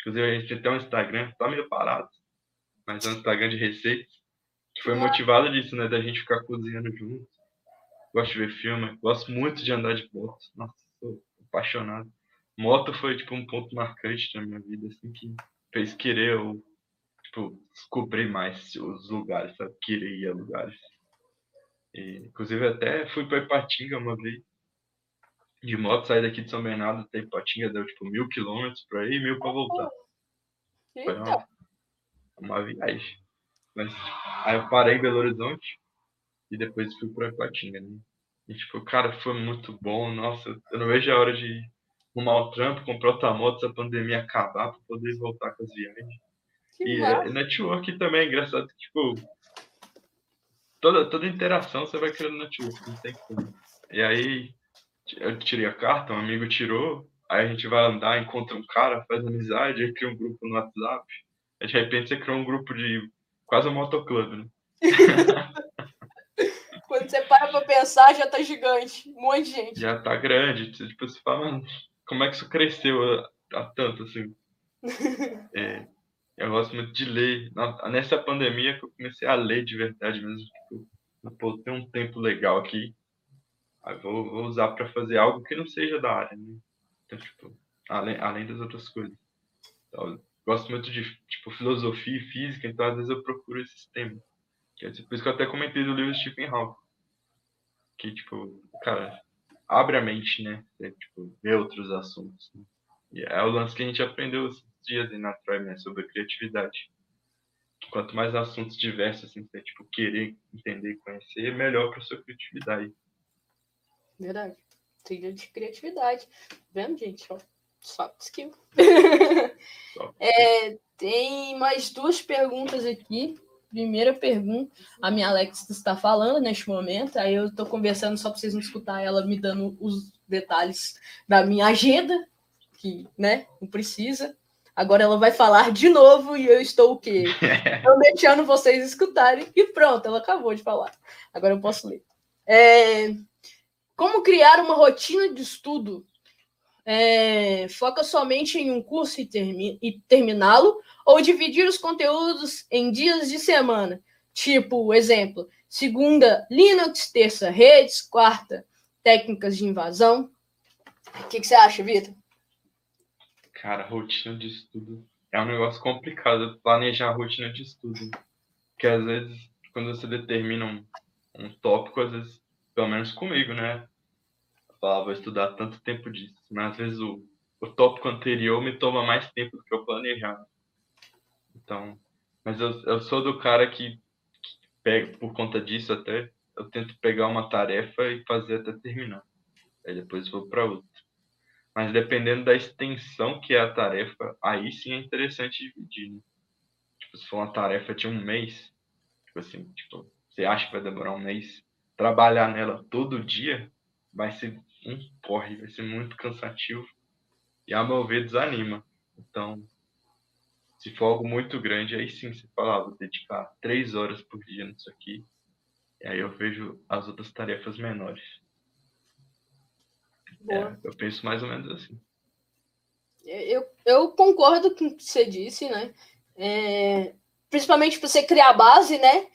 Inclusive, a gente tem um Instagram, tá meio parado, mas é um Instagram de receitas, que foi motivado disso, né? Da gente ficar cozinhando juntos. Gosto de ver filme, gosto muito de andar de moto. Nossa, sou apaixonado. Moto foi, tipo, um ponto marcante na minha vida, assim, que fez querer eu, tipo, descobrir mais os lugares, sabe? Querer ir a lugares. E, inclusive, até fui para Ipatinga uma vez de moto, sair daqui de São Bernardo até Ipatinga, deu tipo mil quilômetros para ir e mil para voltar. Foi uma, uma viagem. Mas, aí eu parei em Belo Horizonte e depois fui para Ipatinga, né? E tipo, cara, foi muito bom. Nossa, eu não vejo a hora de arrumar o trampo, comprar outra moto se a pandemia acabar para poder voltar com as viagens. Que e é, network também é engraçado, tipo, toda, toda interação você vai criando network, não tem como. E aí, eu tirei a carta, um amigo tirou, aí a gente vai andar, encontra um cara, faz amizade, aí cria um grupo no WhatsApp. Aí de repente você cria um grupo de quase um motoclube, né? Quando você para pra pensar, já tá gigante. Um monte de gente. Já tá grande. Tipo, você fala, mano, como é que isso cresceu a tanto, assim? é, eu gosto muito de ler. Nessa pandemia que eu comecei a ler de verdade mesmo. Tipo, pô, tem um tempo legal aqui vou, vou usar para fazer algo que não seja da área, né? Então, tipo, além, além das outras coisas. Então, gosto muito de, tipo, filosofia e física, então às vezes eu procuro esses temas. É, por isso que eu até comentei do livro Stephen Hawking. Que, tipo, cara, abre a mente, né? É, tipo, ver outros assuntos. Né? E é o lance que a gente aprendeu esses dias na Troy, né? Sobre a criatividade. Quanto mais assuntos diversos, assim, você, tipo, querer entender e conhecer, melhor para sua criatividade. Verdade. Trilha de criatividade. Vendo, gente? Ó, soft skill. é, tem mais duas perguntas aqui. Primeira pergunta, a minha Alex está falando neste momento, aí eu estou conversando só para vocês não escutar ela me dando os detalhes da minha agenda, que, né, não precisa. Agora ela vai falar de novo e eu estou o quê? Estou deixando vocês escutarem e pronto, ela acabou de falar. Agora eu posso ler. É, como criar uma rotina de estudo? É, foca somente em um curso e, termi e terminá-lo, ou dividir os conteúdos em dias de semana? Tipo, exemplo, segunda, Linux, terça, redes, quarta, técnicas de invasão. O que, que você acha, Vitor? Cara, rotina de estudo é um negócio complicado planejar a rotina de estudo. Porque às vezes, quando você determina um, um tópico, às vezes pelo menos comigo, né? Vou estudar tanto tempo disso, mas às vezes o, o tópico anterior me toma mais tempo do que eu planejava. Então, mas eu, eu sou do cara que, que por conta disso até, eu tento pegar uma tarefa e fazer até terminar. Aí depois vou para outra. Mas dependendo da extensão que é a tarefa, aí sim é interessante dividir, né? Tipo, se for uma tarefa de um mês, tipo assim, tipo, você acha que vai demorar um mês, trabalhar nela todo dia vai ser um porre, vai ser muito cansativo e, a meu ver, desanima. Então, se for algo muito grande, aí sim você fala, ah, vou dedicar três horas por dia nisso aqui. E aí eu vejo as outras tarefas menores. É, eu penso mais ou menos assim. Eu, eu concordo com o que você disse, né? É, principalmente para você criar base, né?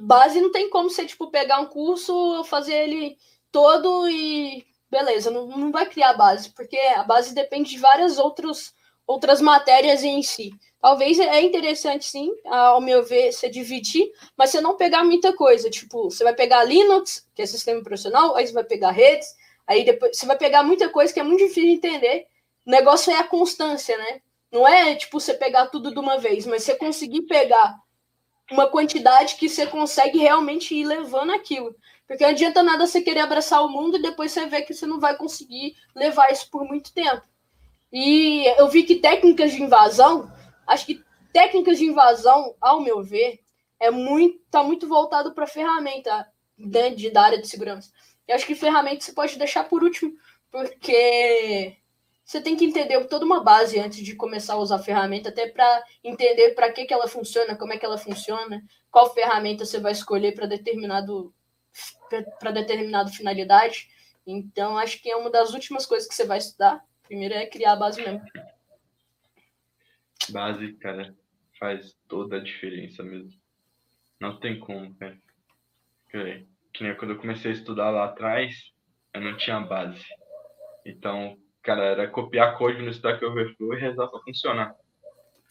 Base não tem como você tipo pegar um curso, fazer ele todo e beleza, não, não vai criar base, porque a base depende de várias outros, outras matérias em si. Talvez é interessante sim, ao meu ver, você dividir, mas você não pegar muita coisa. Tipo, você vai pegar Linux, que é sistema profissional, aí você vai pegar redes, aí depois você vai pegar muita coisa que é muito difícil de entender. O negócio é a constância, né? Não é tipo você pegar tudo de uma vez, mas você conseguir pegar uma quantidade que você consegue realmente ir levando aquilo. Porque não adianta nada você querer abraçar o mundo e depois você vê que você não vai conseguir levar isso por muito tempo. E eu vi que técnicas de invasão, acho que técnicas de invasão, ao meu ver, é muito, tá muito voltado para ferramenta dentro de, da área de segurança. Eu acho que ferramenta você pode deixar por último, porque você tem que entender toda uma base antes de começar a usar a ferramenta, até para entender para que, que ela funciona, como é que ela funciona, qual ferramenta você vai escolher para determinado para determinada finalidade. Então, acho que é uma das últimas coisas que você vai estudar. Primeiro é criar a base mesmo. Base, cara, faz toda a diferença mesmo. Não tem como, cara. Que, que nem quando eu comecei a estudar lá atrás, eu não tinha base. Então, cara, era copiar código no Stack Overflow e rezar pra funcionar.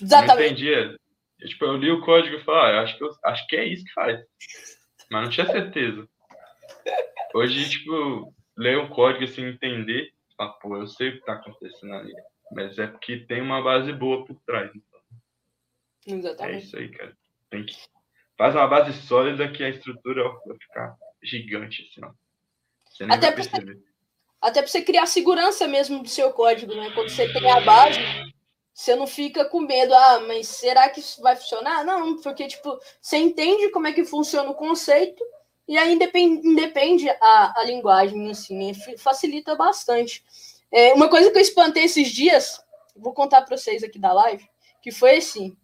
Exatamente. Eu não entendia. Eu, tipo, eu li o código e falei, ah, acho que, eu, acho que é isso que faz. Mas não tinha certeza. Hoje, tipo, ler o código assim, entender, ah, pô, eu sei o que tá acontecendo ali. Mas é porque tem uma base boa por trás. Então. Exatamente. É isso aí, cara. Tem que... Faz uma base sólida que a estrutura vai ficar gigante, assim, ó. Você nem Até vai perceber. Você até para você criar segurança mesmo do seu código, né? Quando você tem a base, você não fica com medo, ah, mas será que isso vai funcionar? Não, porque, tipo, você entende como é que funciona o conceito e aí independe, independe a, a linguagem, assim, facilita bastante. É, uma coisa que eu espantei esses dias, vou contar para vocês aqui da live, que foi assim,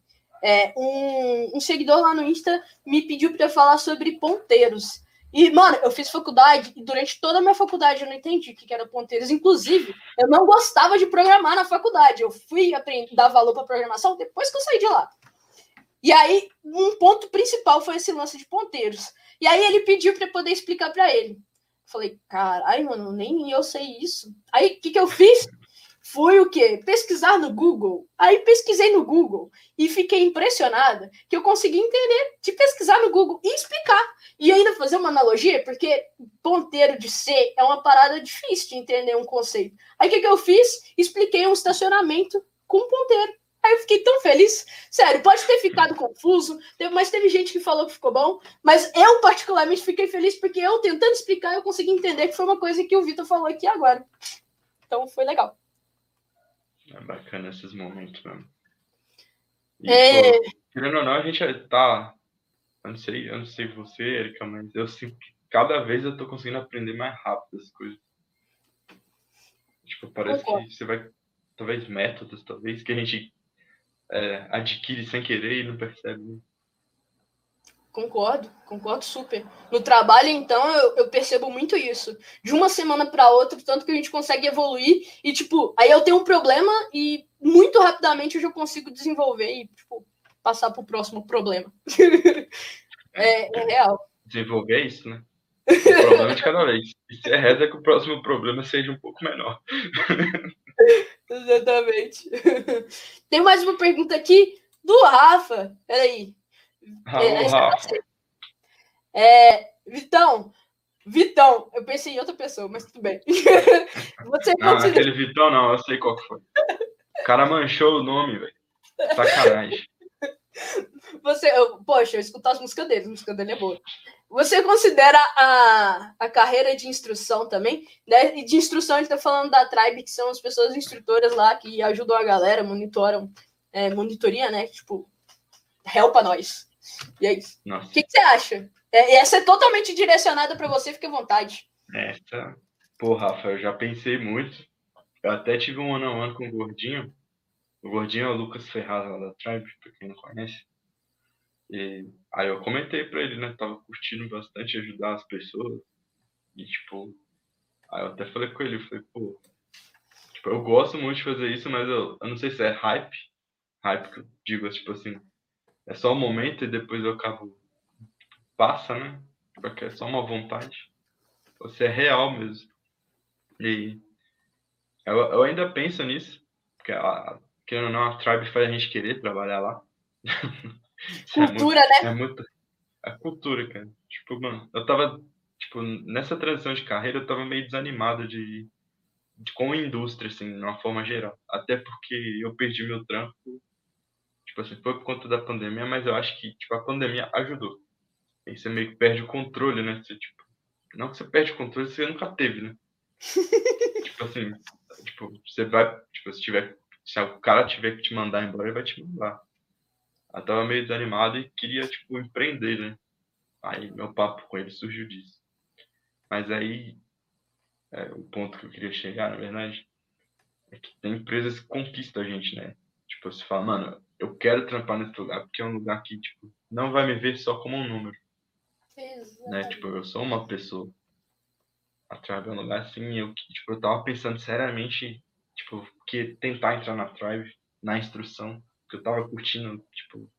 é, um, um seguidor lá no Insta me pediu para falar sobre ponteiros. E, mano, eu fiz faculdade e durante toda a minha faculdade eu não entendi o que era ponteiros. Inclusive, eu não gostava de programar na faculdade. Eu fui aprender, dar valor para programação depois que eu saí de lá. E aí, um ponto principal foi esse lance de ponteiros. E aí ele pediu para poder explicar para ele. Falei, caralho, mano, nem eu sei isso. Aí, o que, que eu fiz? Fui o quê? Pesquisar no Google. Aí pesquisei no Google e fiquei impressionada que eu consegui entender de pesquisar no Google e explicar. E ainda fazer uma analogia, porque ponteiro de C é uma parada difícil de entender um conceito. Aí o que, que eu fiz? Expliquei um estacionamento com ponteiro. Aí eu fiquei tão feliz. Sério, pode ter ficado confuso, mas teve gente que falou que ficou bom. Mas eu, particularmente, fiquei feliz porque eu, tentando explicar, eu consegui entender que foi uma coisa que o Vitor falou aqui agora. Então foi legal. É bacana esses momentos mesmo. E, é... pô, querendo ou não, a gente tá. Eu não sei, eu não sei você, Erika, mas eu sinto que cada vez eu tô conseguindo aprender mais rápido as coisas. Tipo, parece que você vai. Talvez métodos, talvez, que a gente é, adquire sem querer e não percebe. Né? Concordo, concordo super. No trabalho, então, eu, eu percebo muito isso. De uma semana para outra, tanto que a gente consegue evoluir e, tipo, aí eu tenho um problema e muito rapidamente eu já consigo desenvolver e, tipo, passar para o próximo problema. é, é, real. Desenvolver isso, né? O problema de cada vez. E se é reza que o próximo problema seja um pouco menor. Exatamente. Tem mais uma pergunta aqui do Rafa. Peraí. É, Vitão, Vitão, eu pensei em outra pessoa, mas tudo bem. Você não, considera... aquele Vitão não, eu sei qual foi. O cara manchou o nome, velho. Sacanagem. Você, eu, poxa, eu escuto as músicas dele, a música dele é boa. Você considera a, a carreira de instrução também? Né? E de instrução, a gente tá falando da Tribe, que são as pessoas instrutoras lá que ajudam a galera, monitoram, é, monitoria, né? Tipo, helpa nós. E é isso. O que, que, você acha? É, essa é totalmente direcionada para você, fique à vontade. Essa, pô, Rafa, eu já pensei muito. Eu até tive um ano a ano com o Gordinho. O Gordinho é o Lucas Ferraz lá da Tribe, pra quem não conhece. E aí eu comentei pra ele, né? Tava curtindo bastante ajudar as pessoas. E tipo, aí eu até falei com ele, eu falei, pô, tipo, eu gosto muito de fazer isso, mas eu, eu não sei se é hype. Hype que eu digo, tipo assim, é só um momento e depois eu acabo. Passa, né? Porque é só uma vontade. Você é real mesmo. E eu, eu ainda penso nisso. Porque, a, querendo ou não, a Tribe faz a gente querer trabalhar lá. Cultura, é muito, né? É muito. É cultura, cara. Tipo, mano, eu tava. Tipo, nessa transição de carreira, eu tava meio desanimado de, de com a indústria, assim, de uma forma geral. Até porque eu perdi meu trampo Tipo assim, foi por conta da pandemia, mas eu acho que tipo, a pandemia ajudou. Aí você meio que perde o controle, né? Você, tipo, não que você perde o controle, você nunca teve, né? tipo assim, tipo, você vai, tipo, se tiver, se o cara tiver que te mandar embora, ele vai te mandar. Eu tava meio desanimado e queria, tipo, empreender, né? Aí meu papo com ele surgiu disso. Mas aí, é, o ponto que eu queria chegar, na verdade, é que tem empresas que conquistam a gente, né? Tipo, você fala, mano, eu quero trampar nesse lugar, porque é um lugar que, tipo, não vai me ver só como um número. Né? Tipo, eu sou uma pessoa. A Tribe é um lugar assim, eu, tipo, eu tava pensando seriamente, tipo, que tentar entrar na Tribe, na instrução, que eu tava curtindo, tipo,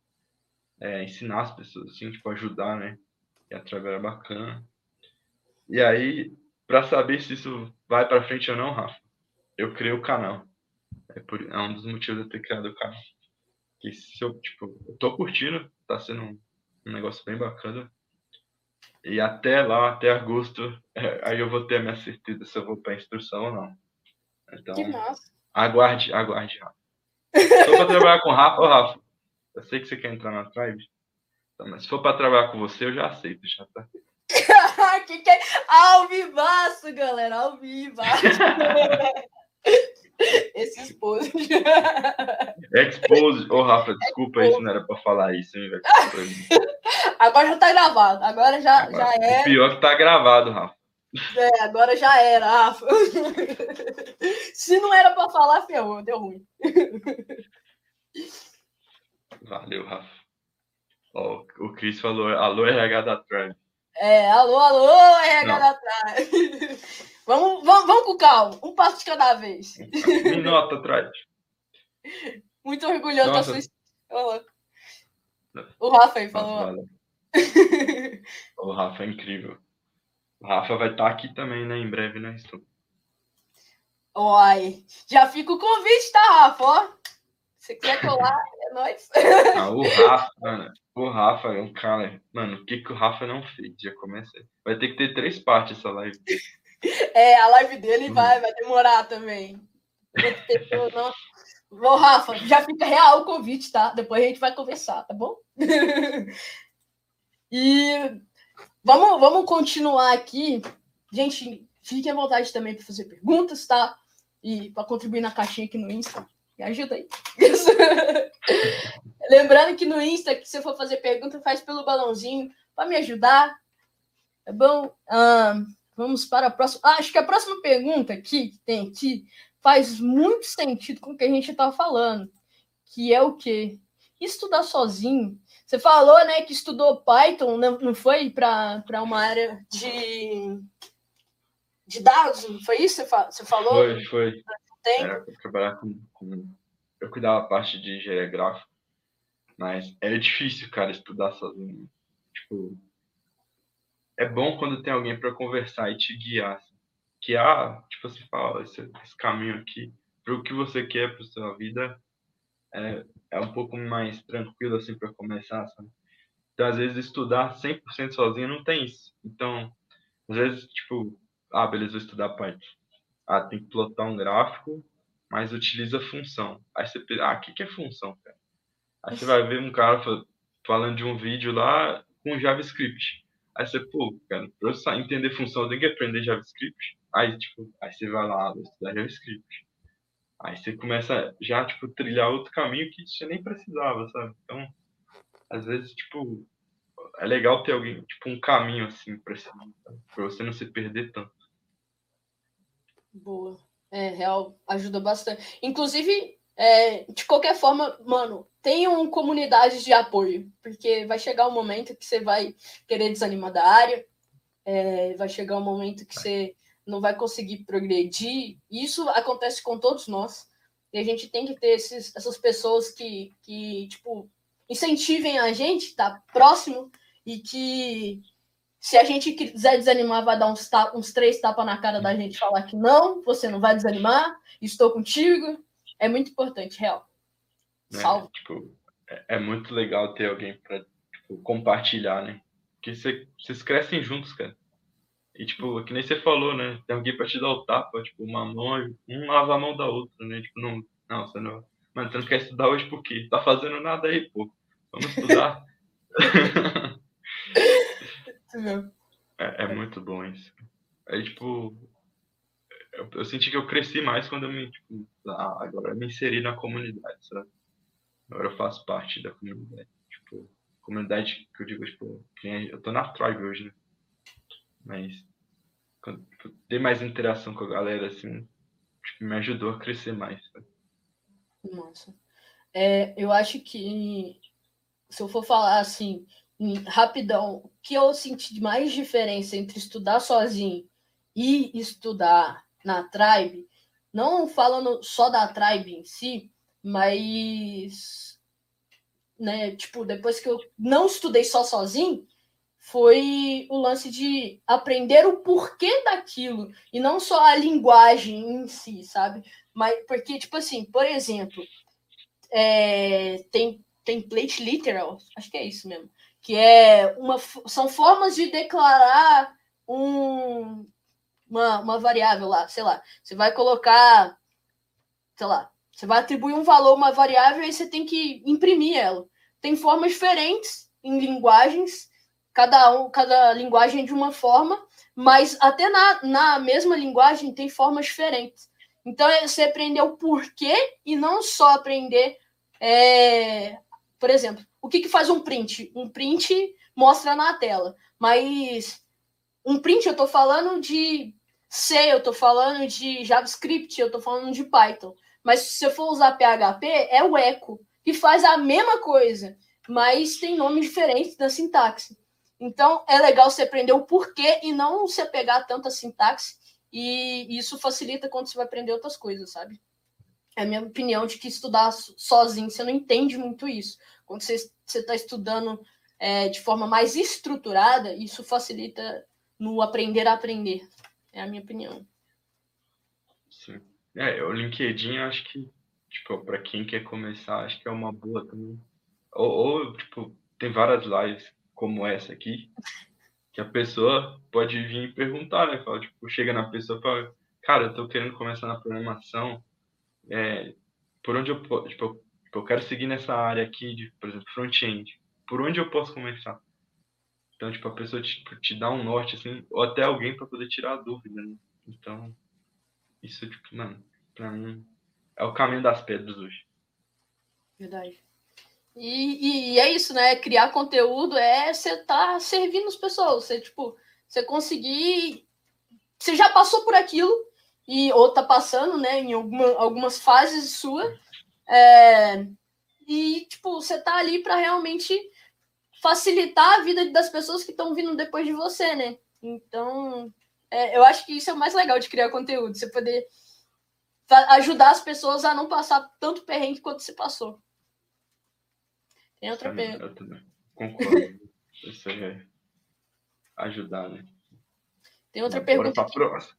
é, ensinar as pessoas, assim, tipo, ajudar, né? E a Tribe era bacana. E aí, para saber se isso vai para frente ou não, Rafa, eu criei o canal. É, por, é um dos motivos de eu ter criado o canal. Que se eu, tipo, eu tô curtindo, tá sendo um, um negócio bem bacana. E até lá, até agosto, é, aí eu vou ter a minha certeza se eu vou para instrução ou não. Então, que massa. aguarde, aguarde, Rafa. Se for para trabalhar com o Rafa, ô Rafa, eu sei que você quer entrar na Tribe, então, mas se for para trabalhar com você, eu já aceito, já tá? que que é? Ao vivaço, galera, ao vivaço. Esse expose. Expose. Ô, oh, Rafa, desculpa, isso não era pra falar isso, hein, velho. Agora já tá gravado. Agora já, agora, já é. O pior que tá gravado, Rafa. É, agora já era, Rafa. Se não era pra falar, ferrou, deu ruim. Valeu, Rafa. Ó, o Cris falou, alô, RH da Trump. É, alô, alô, RH da Trump. Vamos, vamos, vamos com calma, um passo de cada vez. Me nota atrás. Muito orgulhoso da sua. O Rafa aí falou. Nossa, o Rafa é incrível. O Rafa vai estar tá aqui também, né? Em breve, né? Estou... Oi, já fica o convite, tá, Rafa? Ó, se quiser colar, é nóis. Ah, o Rafa, mano, o Rafa é um cara. Mano, o que, que o Rafa não fez? Já comecei. Vai ter que ter três partes essa live. É, a live dele uhum. vai, vai demorar também. Bom, Rafa, já fica real o convite, tá? Depois a gente vai conversar, tá bom? e vamos, vamos continuar aqui. Gente, fiquem à vontade também para fazer perguntas, tá? E para contribuir na caixinha aqui no Insta. Me ajuda aí. Lembrando que no Insta, que se for fazer pergunta, faz pelo balãozinho para me ajudar. Tá bom? Vamos para a próxima. Ah, acho que a próxima pergunta aqui que tem aqui faz muito sentido com o que a gente está falando, que é o quê? Estudar sozinho. Você falou, né, que estudou Python, não foi para uma área de, de dados? Não foi isso que você falou? Foi, foi. Era para trabalhar com, com, Eu cuidava a parte de engenharia gráfica, mas era difícil, cara, estudar sozinho. Tipo, é bom quando tem alguém para conversar e te guiar. Assim. Que, ah, tipo assim, fala, esse, esse caminho aqui, para o que você quer para sua vida, é, é um pouco mais tranquilo, assim, para começar, sabe? Então, às vezes, estudar 100% sozinho não tem isso. Então, às vezes, tipo, ah, beleza, vou estudar Python. Ah, tem que plotar um gráfico, mas utiliza função. Aí você pensa, ah, o que, que é função, cara? Aí você vai ver um cara falando de um vídeo lá com JavaScript. Aí você, pô, cara, pra eu entender função, eu tenho que aprender JavaScript. Aí, tipo, aí você vai lá, estudar JavaScript. Aí você começa já, tipo, trilhar outro caminho que você nem precisava, sabe? Então, às vezes, tipo, é legal ter alguém, tipo, um caminho assim pra, você não se perder tanto. Boa. É, real, ajuda bastante. Inclusive, é, de qualquer forma, mano, tenham comunidades de apoio, porque vai chegar um momento que você vai querer desanimar da área, é, vai chegar um momento que você não vai conseguir progredir. Isso acontece com todos nós. E a gente tem que ter esses, essas pessoas que, que, tipo, incentivem a gente, tá próximo, e que se a gente quiser desanimar, vai dar uns, uns três tapas na cara da gente falar que não, você não vai desanimar, estou contigo, é muito importante, real. Né? Salve. Tipo, é, é, muito legal ter alguém para tipo, compartilhar, né? Porque cê, vocês crescem juntos, cara. E, tipo, que nem você falou, né? Tem alguém pra te dar o tapa, tipo, uma mão, um lava a mão da outra, né? Tipo, não, não, você não. Mano, você não quer estudar hoje por quê? Tá fazendo nada aí, pô. Vamos estudar. é, é muito bom isso. Aí, tipo, eu, eu, senti que eu cresci mais quando eu me, tipo, ah, agora eu me inseri na comunidade, sabe? Agora eu faço parte da comunidade. Tipo, comunidade que eu digo, tipo, eu tô na Tribe hoje, né? Mas ter mais interação com a galera, assim, me ajudou a crescer mais. Nossa. É, eu acho que se eu for falar assim, rapidão, o que eu senti de mais diferença entre estudar sozinho e estudar na Tribe, não falando só da Tribe em si, mas né, tipo, depois que eu não estudei só sozinho, foi o lance de aprender o porquê daquilo e não só a linguagem em si, sabe? Mas porque, tipo assim, por exemplo, é, tem template literal, acho que é isso mesmo, que é uma são formas de declarar um, uma, uma variável lá, sei lá, você vai colocar, sei lá, você vai atribuir um valor a uma variável e você tem que imprimir ela. Tem formas diferentes em linguagens cada, um, cada linguagem de uma forma, mas até na, na mesma linguagem tem formas diferentes. Então, é você aprender o porquê e não só aprender, é, por exemplo, o que, que faz um print? Um print mostra na tela, mas um print eu estou falando de C, eu estou falando de JavaScript, eu estou falando de Python. Mas se eu for usar PHP, é o echo, que faz a mesma coisa, mas tem nomes diferentes da sintaxe. Então, é legal você aprender o porquê e não se apegar tanto à sintaxe. E isso facilita quando você vai aprender outras coisas, sabe? É a minha opinião de que estudar sozinho, você não entende muito isso. Quando você está estudando é, de forma mais estruturada, isso facilita no aprender a aprender. É a minha opinião. Sim. É, o LinkedIn, acho que, tipo, para quem quer começar, acho que é uma boa também. Ou, ou tipo, tem várias lives como essa aqui, que a pessoa pode vir perguntar, né? Fala, tipo, chega na pessoa e fala, cara, eu tô querendo começar na programação, é, por onde eu posso, tipo, eu, quero seguir nessa área aqui de, por exemplo, front-end, por onde eu posso começar? Então, tipo, a pessoa tipo, te dá um norte, assim, ou até alguém para poder tirar a dúvida, né? Então, isso, tipo, mano, pra mim, é o caminho das pedras hoje. Verdade. E, e, é isso, né? Criar conteúdo é você tá servindo as pessoas. Você, tipo, você conseguir. Você já passou por aquilo, e ou tá passando, né? Em alguma, algumas fases sua. É, e, tipo, você tá ali para realmente facilitar a vida das pessoas que estão vindo depois de você, né? Então, é, eu acho que isso é o mais legal de criar conteúdo. Você poder ajudar as pessoas a não passar tanto perrengue quanto você passou. Tem outra pergunta. Concordo. Isso aí é ajudar, né? Tem outra pergunta. Pra próxima.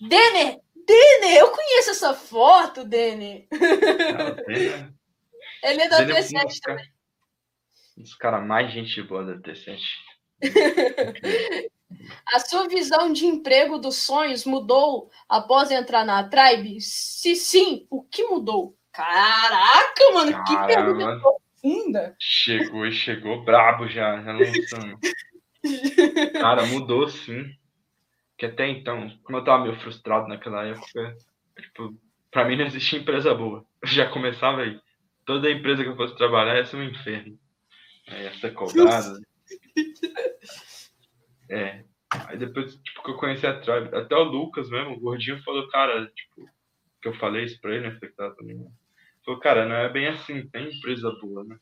Denner! Denner! Eu conheço essa foto, Denner! Né? Ele é da T7 também. Um dos caras mais gente boa da T7. A sua visão de emprego dos sonhos mudou após entrar na Tribe? Se sim, o que mudou? Caraca, mano, Caramba. que pergunta profunda. Chegou e chegou brabo já, já lançando. Cara, mudou sim. Que até então, como eu tava meio frustrado naquela época, tipo, pra mim não existia empresa boa. Eu já começava aí. Toda empresa que eu fosse trabalhar ia ser um inferno. Ia ser cobrado. É. Aí depois, tipo, que eu conheci a Tribe, até o Lucas mesmo, o gordinho, falou, cara, tipo, que eu falei isso pra ele, né? Falei que tava também. Falou, cara, não é bem assim, tem empresa boa, né?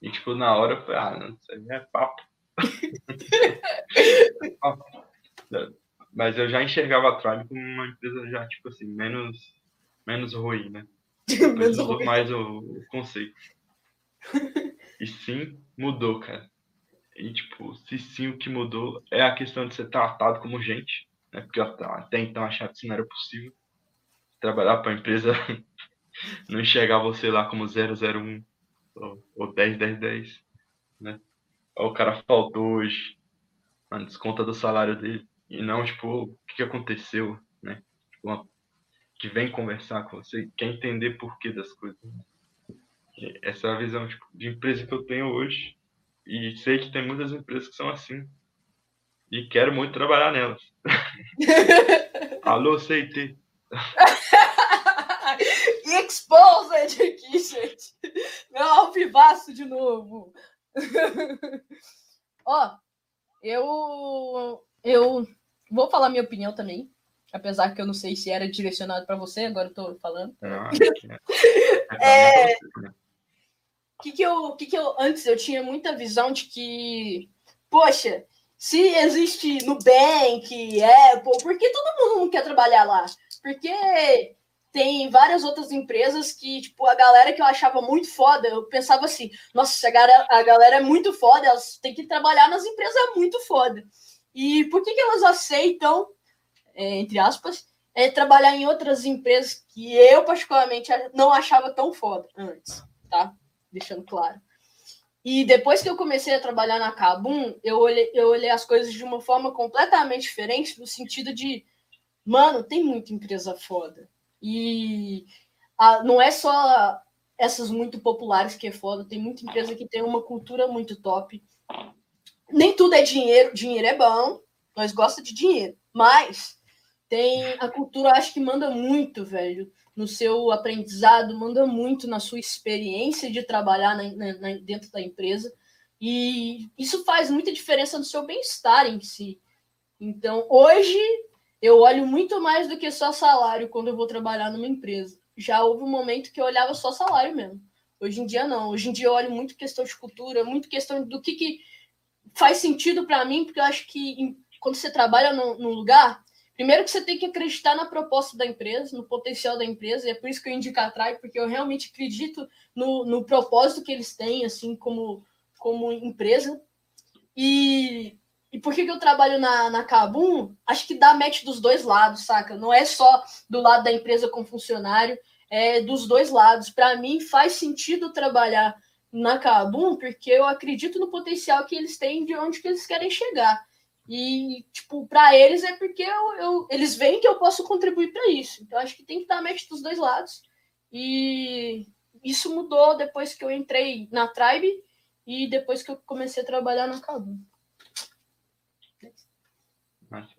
E tipo, na hora eu falei, ah, não, isso aí é papo. Mas eu já enxergava a Tribe como uma empresa já, tipo assim, menos, menos ruim, né? menos ruim. mais o, o conceito. E sim, mudou, cara. E, tipo, se sim, o que mudou é a questão de ser tratado como gente, né? Porque até então achava que isso não era possível. Trabalhar para empresa não enxergar você lá como 001 ou, ou 10, 10, 10, né? O cara faltou hoje, mano, desconta do salário dele. E não, tipo, o que aconteceu, né? Tipo, uma, que vem conversar com você, quer entender por que das coisas. Essa é a visão tipo, de empresa que eu tenho hoje. E sei que tem muitas empresas que são assim. E quero muito trabalhar nelas. Alô, CT. Exposed aqui, gente. Meu alvivaço de novo. Ó, eu, eu vou falar minha opinião também. apesar que eu não sei se era direcionado para você, agora eu tô falando. Ah, é, que que eu, que que eu antes eu tinha muita visão de que, poxa, se existe Nubank, Apple, por que todo mundo quer trabalhar lá? Porque tem várias outras empresas que, tipo, a galera que eu achava muito foda, eu pensava assim, nossa, a galera, a galera é muito foda, elas têm que trabalhar nas empresas muito foda. E por que, que elas aceitam, é, entre aspas, é, trabalhar em outras empresas que eu, particularmente, não achava tão foda antes, tá? Deixando claro. E depois que eu comecei a trabalhar na Kabum, eu olhei, eu olhei as coisas de uma forma completamente diferente, no sentido de, mano, tem muita empresa foda. E a, não é só essas muito populares que é foda, tem muita empresa que tem uma cultura muito top. Nem tudo é dinheiro, dinheiro é bom, nós gostamos de dinheiro, mas tem a cultura, acho que manda muito, velho no seu aprendizado, manda muito na sua experiência de trabalhar na, na, dentro da empresa. E isso faz muita diferença no seu bem-estar em si. Então, hoje, eu olho muito mais do que só salário quando eu vou trabalhar numa empresa. Já houve um momento que eu olhava só salário mesmo. Hoje em dia, não. Hoje em dia, eu olho muito questão de cultura, muito questão do que, que faz sentido para mim, porque eu acho que quando você trabalha num, num lugar, Primeiro que você tem que acreditar na proposta da empresa, no potencial da empresa, e é por isso que eu indico a Trai, porque eu realmente acredito no, no propósito que eles têm, assim, como, como empresa. E, e por que, que eu trabalho na, na Kabum? Acho que dá match dos dois lados, saca? Não é só do lado da empresa com funcionário, é dos dois lados. Para mim, faz sentido trabalhar na Kabum, porque eu acredito no potencial que eles têm de onde que eles querem chegar. E, tipo, para eles é porque eu, eu, eles veem que eu posso contribuir para isso. Então, acho que tem que dar match dos dois lados. E isso mudou depois que eu entrei na Tribe e depois que eu comecei a trabalhar na Cadu.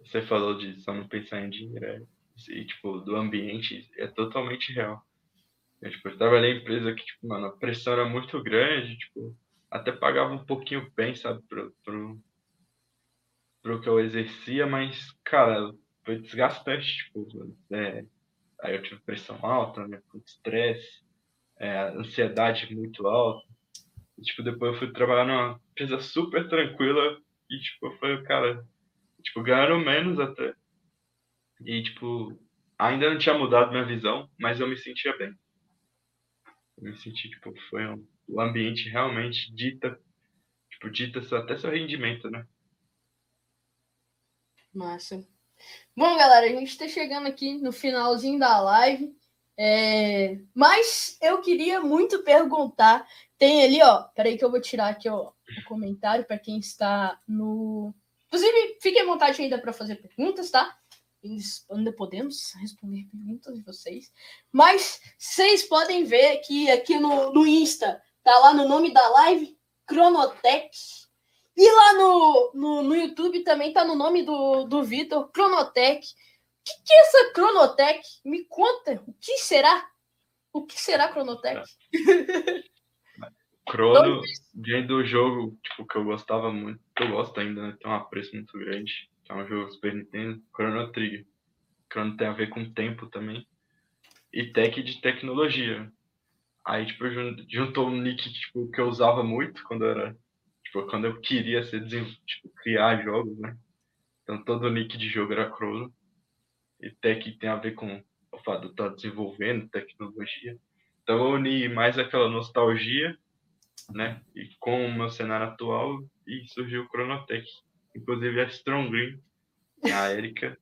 Você falou de só não pensar em dinheiro. É, e, tipo, do ambiente é totalmente real. Eu, tipo, eu trabalhei em empresa que, tipo, mano, a pressão era muito grande, tipo, até pagava um pouquinho bem, sabe, pro, pro, pro que eu exercia, mas, cara, foi desgastante, tipo, é, aí eu tive pressão alta, né, estresse, é, ansiedade muito alta, e, tipo, depois eu fui trabalhar numa empresa super tranquila, e, tipo, foi, cara, tipo, ganharam menos até, e, tipo, ainda não tinha mudado minha visão, mas eu me sentia bem. Eu me senti, tipo, foi um, ambiente realmente dita, tipo, dita até seu rendimento, né? Massa. Bom, galera, a gente está chegando aqui no finalzinho da live. É... Mas eu queria muito perguntar. Tem ali, ó. Peraí que eu vou tirar aqui ó, o comentário para quem está no. Inclusive, fiquem à vontade ainda para fazer perguntas, tá? Ainda podemos responder perguntas de vocês. Mas vocês podem ver que aqui no, no Insta tá lá no nome da live, Cronotech e lá no, no, no YouTube também tá no nome do, do Vitor, Cronotech. O que, que é essa Cronotech? Me conta, o que será? O que será Cronotech? Crono vem do jogo tipo, que eu gostava muito, que eu gosto ainda, né? Tem um apreço muito grande. Que é um jogo Super Nintendo, Chrono Trigger. Chrono tem a ver com tempo também. E tech de tecnologia. Aí, tipo, juntou um nick tipo, que eu usava muito quando eu era Tipo, quando eu queria ser tipo, criar jogos, né? Então todo nick de jogo era Chrono. E tech tem a ver com o fato de estar desenvolvendo tecnologia. Então eu uni mais aquela nostalgia, né? E com o meu cenário atual e surgiu o Chronotech. Inclusive a Strong Green, a Erika,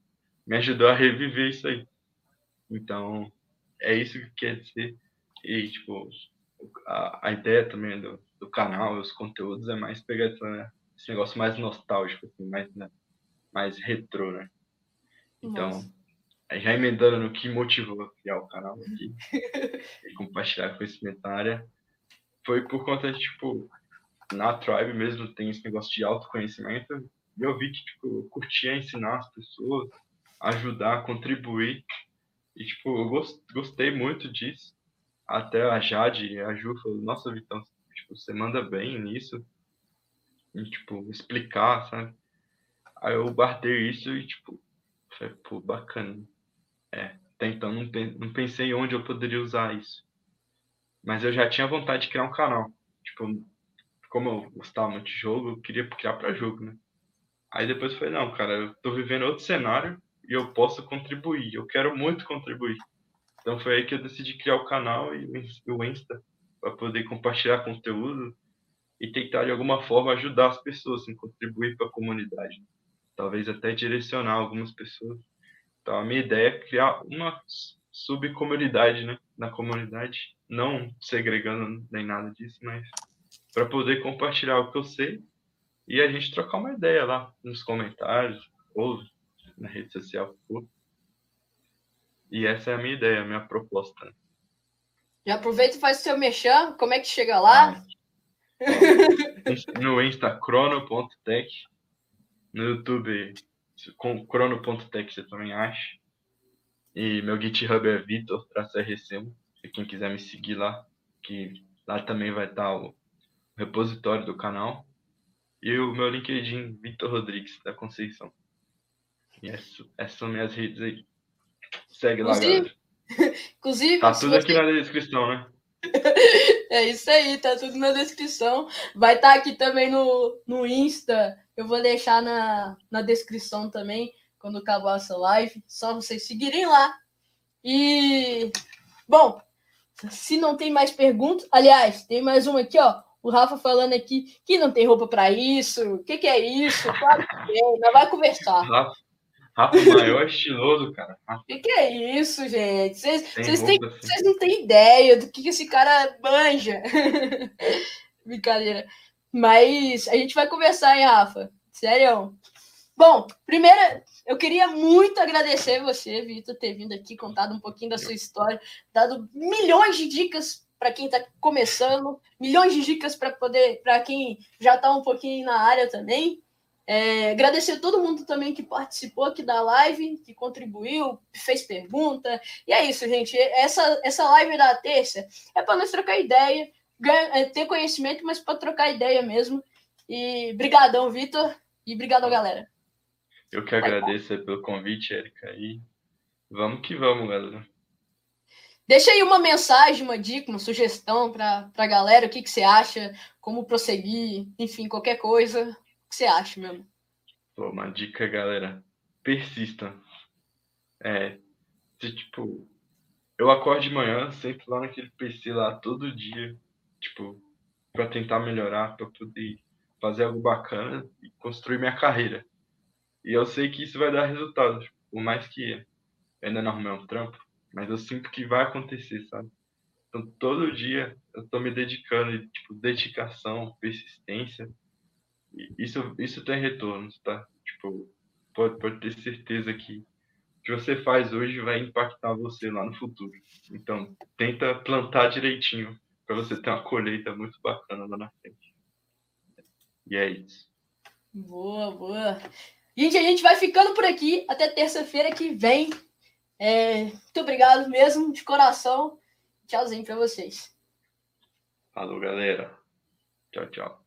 me ajudou a reviver isso aí. Então, é isso que quer dizer. E, tipo, a, a ideia também do, do canal, os conteúdos, é mais pegar né, esse negócio mais nostálgico, assim, mais, né, mais retrô, né? Então, Nossa. já emendando no que motivou a criar o canal aqui e compartilhar conhecimento na área, foi por conta de, tipo, na Tribe mesmo tem esse negócio de autoconhecimento, e eu vi que, tipo, eu curtia ensinar as pessoas, ajudar, contribuir, e, tipo, eu gostei muito disso, até a Jade e a Ju falou, nossa, Vitão, tipo, você manda bem nisso. E, tipo, explicar, sabe? Aí eu guardei isso e, tipo, Falei, pô, bacana. É, até então não, não pensei onde eu poderia usar isso. Mas eu já tinha vontade de criar um canal. Tipo, como eu gostava muito de jogo, eu queria criar para jogo, né? Aí depois falei, não, cara, eu tô vivendo outro cenário e eu posso contribuir. Eu quero muito contribuir. Então foi aí que eu decidi criar o canal e o Insta para poder compartilhar conteúdo e tentar de alguma forma ajudar as pessoas, assim, contribuir para a comunidade. Talvez até direcionar algumas pessoas. Então a minha ideia é criar uma subcomunidade, né, na comunidade, não segregando nem nada disso, mas para poder compartilhar o que eu sei e a gente trocar uma ideia lá nos comentários ou na rede social. E essa é a minha ideia, a minha proposta. Já aproveita e faz o seu mexão. Como é que chega lá? Ah, no Insta, crono.tech. No YouTube, com crono.tech você também acha. E meu GitHub é Vitor, traço RC. Quem quiser me seguir lá, que lá também vai estar o repositório do canal. E o meu LinkedIn, Vitor Rodrigues, da Conceição. E essas, essas são minhas redes aí. Segue lá, galera. Inclusive. Tá tudo aqui na descrição, né? é isso aí, tá tudo na descrição. Vai estar tá aqui também no, no Insta. Eu vou deixar na, na descrição também, quando acabar essa live. Só vocês seguirem lá. E. Bom, se não tem mais perguntas. Aliás, tem mais uma aqui, ó. O Rafa falando aqui que não tem roupa para isso. O que, que é isso? Claro que tem, ainda vai conversar. Rafa, Rafa maior estiloso, cara. O que, que, é isso, gente? Vocês assim. não têm ideia do que, que esse cara manja. Brincadeira. Mas a gente vai conversar, hein, Rafa? Sério. Bom, primeiro, eu queria muito agradecer você, Vitor, ter vindo aqui, contado um pouquinho da sua história, dado milhões de dicas para quem está começando, milhões de dicas para poder, para quem já está um pouquinho na área também. É, agradecer a todo mundo também que participou aqui da live, que contribuiu, fez pergunta. E é isso, gente. Essa, essa live da terça é para nós trocar ideia, é, ter conhecimento, mas para trocar ideia mesmo. E brigadão, Vitor, e brigadão, galera. Eu que agradeço pelo convite, Erika. E vamos que vamos, galera. Deixa aí uma mensagem, uma dica, uma sugestão para a galera, o que, que você acha, como prosseguir, enfim, qualquer coisa. O que você acha mesmo? Pô, uma dica, galera. Persista. É, se, tipo, eu acordo de manhã, sempre lá naquele PC lá todo dia, tipo, para tentar melhorar, para poder fazer algo bacana e construir minha carreira. E eu sei que isso vai dar resultado, por mais que ainda não arrumei um trampo, mas eu sinto que vai acontecer, sabe? Então, todo dia eu tô me dedicando, tipo, dedicação, persistência. isso, isso tem retorno, tá? Tipo, pode, pode ter certeza que o que você faz hoje vai impactar você lá no futuro. Então, tenta plantar direitinho para você ter uma colheita muito bacana lá na frente. E é isso. Boa, boa. Gente, a gente vai ficando por aqui até terça-feira que vem. É, muito obrigado mesmo, de coração. Tchauzinho para vocês. Falou, galera. Tchau, tchau.